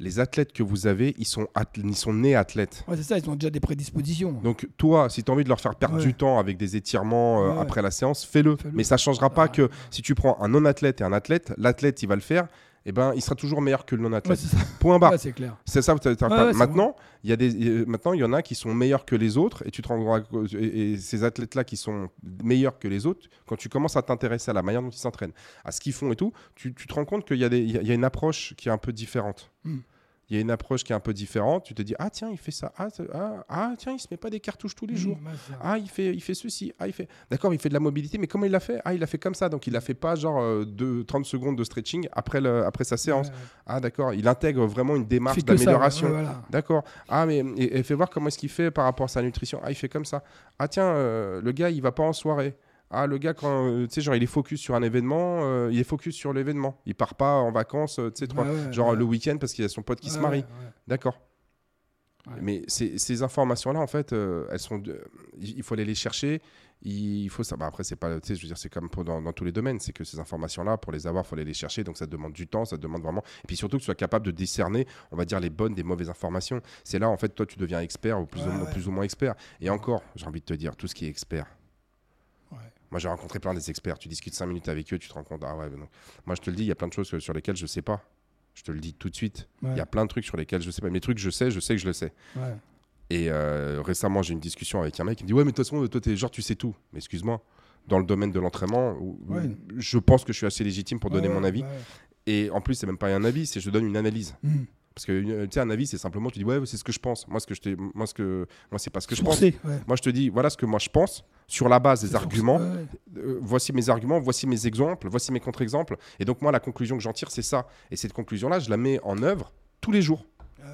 Speaker 1: Les athlètes que vous avez, ils sont, ils sont nés athlètes.
Speaker 2: Ouais, c'est ça, ils ont déjà des prédispositions.
Speaker 1: Donc toi, si tu as envie de leur faire perdre du temps avec des étirements euh, après la séance, fais-le. Mais ça changera pas
Speaker 2: Ah,
Speaker 1: que si tu prends un non-athlète et un athlète, l'athlète, il va le faire, et ben, il sera toujours meilleur que le non-athlète. Point barre.
Speaker 2: Ouais, c'est clair.
Speaker 1: C'est ça.
Speaker 2: ouais,
Speaker 1: maintenant, il y a des, maintenant, il y en a qui sont meilleurs que les autres, et tu te rends compte- et, et ces athlètes-là qui sont meilleurs que les autres, quand tu commences à t'intéresser à la manière dont ils s'entraînent, à ce qu'ils font et tout, tu, tu te rends compte qu'il y a y a une approche qui est un peu différente.
Speaker 2: Hmm.
Speaker 1: Il y a une approche qui est un peu différente. Tu te dis ah tiens il fait ça ah, ah, ah, tiens il se met pas des cartouches tous les jours.
Speaker 2: Ouais, c'est ça.
Speaker 1: Ah, il fait, il fait ceci. Ah, il fait. D'accord, il fait de la mobilité, mais comment il l'a fait? Ah, il l'a fait comme ça. Donc, il l'a fait pas genre euh, de 30 secondes de stretching après, le, après sa séance.
Speaker 2: Ouais, ouais.
Speaker 1: Ah, d'accord. Il intègre vraiment une démarche d'amélioration.
Speaker 2: ouais, voilà.
Speaker 1: D'accord. Ah, mais et, et fais voir comment est-ce qu'il fait par rapport à sa nutrition. Ah, il fait comme ça. Ah, tiens, euh, le gars, il va pas en soirée. Ah, le gars, quand euh, tu sais, genre, il est focus sur un événement, euh, il est focus sur l'événement. Il part pas en vacances, euh, tu sais,
Speaker 2: Ouais, ouais,
Speaker 1: genre
Speaker 2: ouais.
Speaker 1: le week-end parce qu'il y a son pote qui se marie. D'accord. Mais ces, ces informations-là, en fait, euh, elles sont. de- il faut aller les chercher. Il faut ça. bah, après, c'est pas. Tu sais, je veux dire, c'est comme pour dans, dans tous les domaines. C'est que ces informations-là, pour les avoir, il faut aller les chercher. Donc, ça demande du temps. Ça demande vraiment. Et puis surtout que tu sois capable de discerner, on va dire, les bonnes des mauvaises informations. C'est là, en fait, toi, tu deviens expert ou plus ou moins expert. Et encore, j'ai envie de te dire, tout ce qui est expert. Moi, j'ai rencontré plein des experts. Tu discutes 5 minutes avec eux, tu te rends compte. Ah ouais, non. Moi, je te le dis, il y a plein de choses sur- lesquelles je sais pas. Je te le dis tout de suite. Il
Speaker 2: Ouais,
Speaker 1: y a plein de trucs sur lesquels je sais pas. Mes trucs, je sais, je sais que je le sais.
Speaker 2: ouais.
Speaker 1: Et euh, récemment, j'ai eu une discussion avec un mec qui me dit Ouais, mais de toute façon, toi, t'es genre, tu sais tout. Mais excuse-moi, dans le domaine de l'entraînement,
Speaker 2: Ouais.
Speaker 1: je pense que je suis assez légitime pour donner mon avis. Et en plus, c'est même pas un avis, c'est je donne une analyse.
Speaker 2: Mhm.
Speaker 1: Parce que euh, tu sais, un avis, c'est simplement, tu dis Ouais, c'est ce que je pense. Moi, ce que je moi, ce que, moi, c'est pas ce que je pense.
Speaker 2: Ouais.
Speaker 1: Moi, je te dis Voilà ce que moi je pense sur la base des arguments.
Speaker 2: ouais.
Speaker 1: Euh, voici mes arguments, voici mes exemples, voici mes contre-exemples. Et donc, moi, la conclusion que j'en tire, c'est ça. Et cette conclusion-là, je la mets en œuvre tous les jours
Speaker 2: Ouais.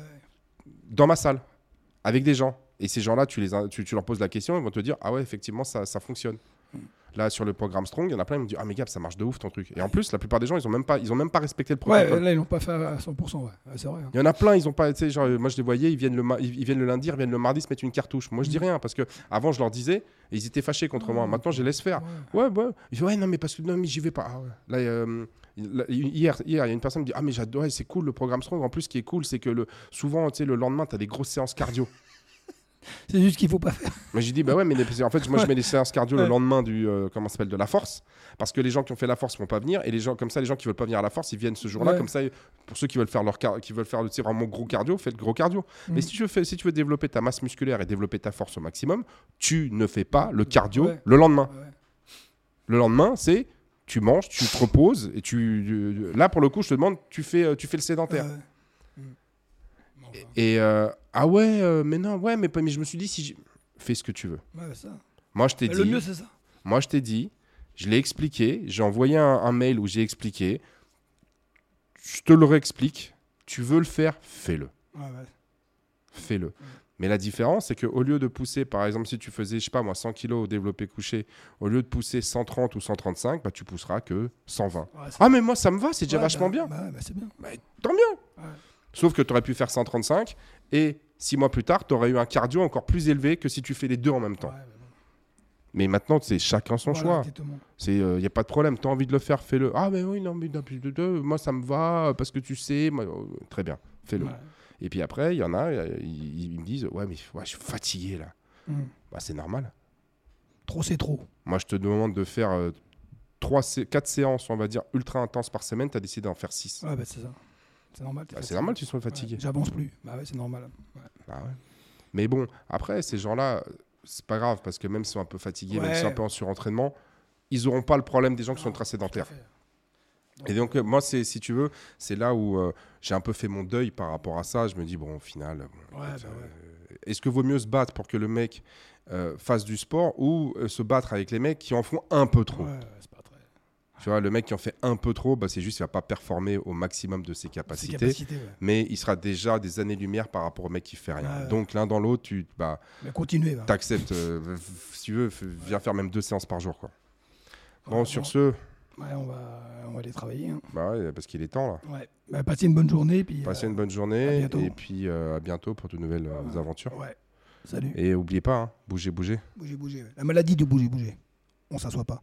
Speaker 1: dans ma salle avec des gens. Et ces gens-là, tu, les, tu, tu leur poses la question, ils vont te dire Ah ouais, effectivement, ça, ça fonctionne. Là, sur le programme Strong, il y en a plein qui me disent Ah, mais Gab, ça marche de ouf ton truc. Et en plus, la plupart des gens, ils ont même pas, ils ont même pas respecté le
Speaker 2: Ouais,
Speaker 1: protocole.
Speaker 2: là, ils l'ont pas fait à 100%, ouais. Ouais, c'est vrai. hein.
Speaker 1: Il y en a plein, ils ont pas, tu sais, moi je les voyais, ils viennent, le ils ils viennent le lundi, ils viennent le mardi se mettre une cartouche. Moi je dis
Speaker 2: Mm.
Speaker 1: rien parce que avant je leur disais, et ils étaient fâchés contre moi. Maintenant je les laisse faire.
Speaker 2: Ouais.
Speaker 1: Ouais, ouais. Il fait, ouais, non, mais parce que non, mais j'y vais pas. Ah ouais. Là, euh, hier, hier, il y a une personne qui me dit, ah, mais j'adore, ouais, c'est cool le programme Strong. En plus, ce qui est cool, c'est que le, souvent, tu sais, le lendemain, tu as des grosses séances cardio.
Speaker 2: C'est juste qu'il faut pas faire.
Speaker 1: Mais j'ai dit, bah ouais, mais les- en fait, moi, je mets des séances cardio le lendemain du, euh, comment s'appelle, de la force. Parce que les gens qui ont fait la force vont pas venir. Et les gens, comme ça, les gens qui veulent pas venir à la force, ils viennent ce jour-là.
Speaker 2: Ouais.
Speaker 1: Comme ça, pour ceux qui veulent faire leur, car- qui veulent faire sais, vraiment gros cardio, faites le gros cardio. Mais
Speaker 2: Mm.
Speaker 1: si tu, veux, fais- si tu veux développer ta masse musculaire et développer ta force au maximum, tu ne fais pas le cardio
Speaker 2: Ouais.
Speaker 1: le lendemain. Le lendemain, c'est tu manges, tu te reposes et tu. euh, Là, pour le coup, je te demande, tu fais, euh, tu fais le sédentaire.
Speaker 2: Ouais. Mm. Bon, enfin,
Speaker 1: Et euh, ah ouais, euh, mais non, ouais, mais, mais je me suis dit, si fais ce que tu veux.
Speaker 2: ouais, ça.
Speaker 1: Moi, je t'ai
Speaker 2: Mais Le
Speaker 1: dit,
Speaker 2: mieux, c'est ça.
Speaker 1: moi, je t'ai dit, je l'ai expliqué, j'ai envoyé un, un mail où j'ai expliqué. Je te le réexplique. Tu veux le faire, fais-le.
Speaker 2: Ouais, ouais.
Speaker 1: Fais-le. Mais la différence, c'est qu'au lieu de pousser, par exemple, si tu faisais, je sais pas moi, 100 kg au développé couché, au lieu de pousser 130 ou 135, bah, tu pousseras que 120.
Speaker 2: Ouais, c'est-
Speaker 1: Ah, mais moi, ça me va, c'est déjà vachement
Speaker 2: bah,
Speaker 1: bien.
Speaker 2: bah, bah, c'est bien.
Speaker 1: Tant mieux. Sauf que tu aurais pu faire 135 et six mois plus tard, tu aurais eu un cardio encore plus élevé que si tu fais les deux en même temps.
Speaker 2: Ouais, mais
Speaker 1: maintenant, c'est chacun son
Speaker 2: Voilà,
Speaker 1: choix. Il n'y a pas de problème. Tu as envie de le faire, fais-le. Ah, mais oui, non, mais non, plus de deux, moi, ça me va euh, parce que tu sais. moi, euh, très bien, fais-le.
Speaker 2: Ouais.
Speaker 1: Et puis après, il y en a, euh, ils, ils me disent Ouais, mais ouais, je suis fatigué là.
Speaker 2: Mm.
Speaker 1: Bah, c'est normal.
Speaker 2: Trop, c'est trop.
Speaker 1: Moi, je te demande de faire euh, trois, sé- quatre séances, on va dire, ultra intenses par semaine. Tu as décidé d'en faire six.
Speaker 2: Ouais, bah, c'est ça. C'est normal.
Speaker 1: Bah, c'est normal que tu sois fatigué.
Speaker 2: Ouais, J'avance plus. Bah ouais, c'est normal. Ouais.
Speaker 1: Bah ouais. Mais bon, après, ces gens-là, c'est pas grave parce que même s'ils sont un peu fatigués, même s'ils sont un peu en surentraînement, ils auront pas le problème des gens qui sont ultra sédentaires. Et donc, euh, moi, c'est, si tu veux, c'est là où euh, j'ai un peu fait mon deuil par rapport à ça. Je me dis, bon, au final, bon,
Speaker 2: bah
Speaker 1: euh, est-ce que vaut mieux se battre pour que le mec euh, fasse du sport ou se battre avec les mecs qui en font un peu trop
Speaker 2: Ouais, ouais, c'est pas très.
Speaker 1: Tu vois, le mec qui en fait un peu trop, bah, c'est juste qu'il va pas performer au maximum de ses
Speaker 2: Ses
Speaker 1: capacités.
Speaker 2: ouais.
Speaker 1: Mais il sera déjà des années-lumière par rapport au mec qui fait rien. Donc l'un dans l'autre, tu bah,
Speaker 2: continuez. va.
Speaker 1: t'acceptes. euh, si tu veux, viens faire même deux séances par jour. Quoi. Bon,
Speaker 2: Ouais,
Speaker 1: sur ce,
Speaker 2: Ouais, on va, on va aller travailler. hein.
Speaker 1: bah ouais, parce qu'il est temps là.
Speaker 2: Ouais. Bah, passez une bonne journée. Puis,
Speaker 1: Passez
Speaker 2: euh,
Speaker 1: une bonne journée et puis euh, à bientôt pour de nouvelles aventures.
Speaker 2: Ouais. Salut.
Speaker 1: Et oubliez pas, hein, bougez, bougez.
Speaker 2: Bougez. La maladie de bouger, bouger. On s'assoit pas.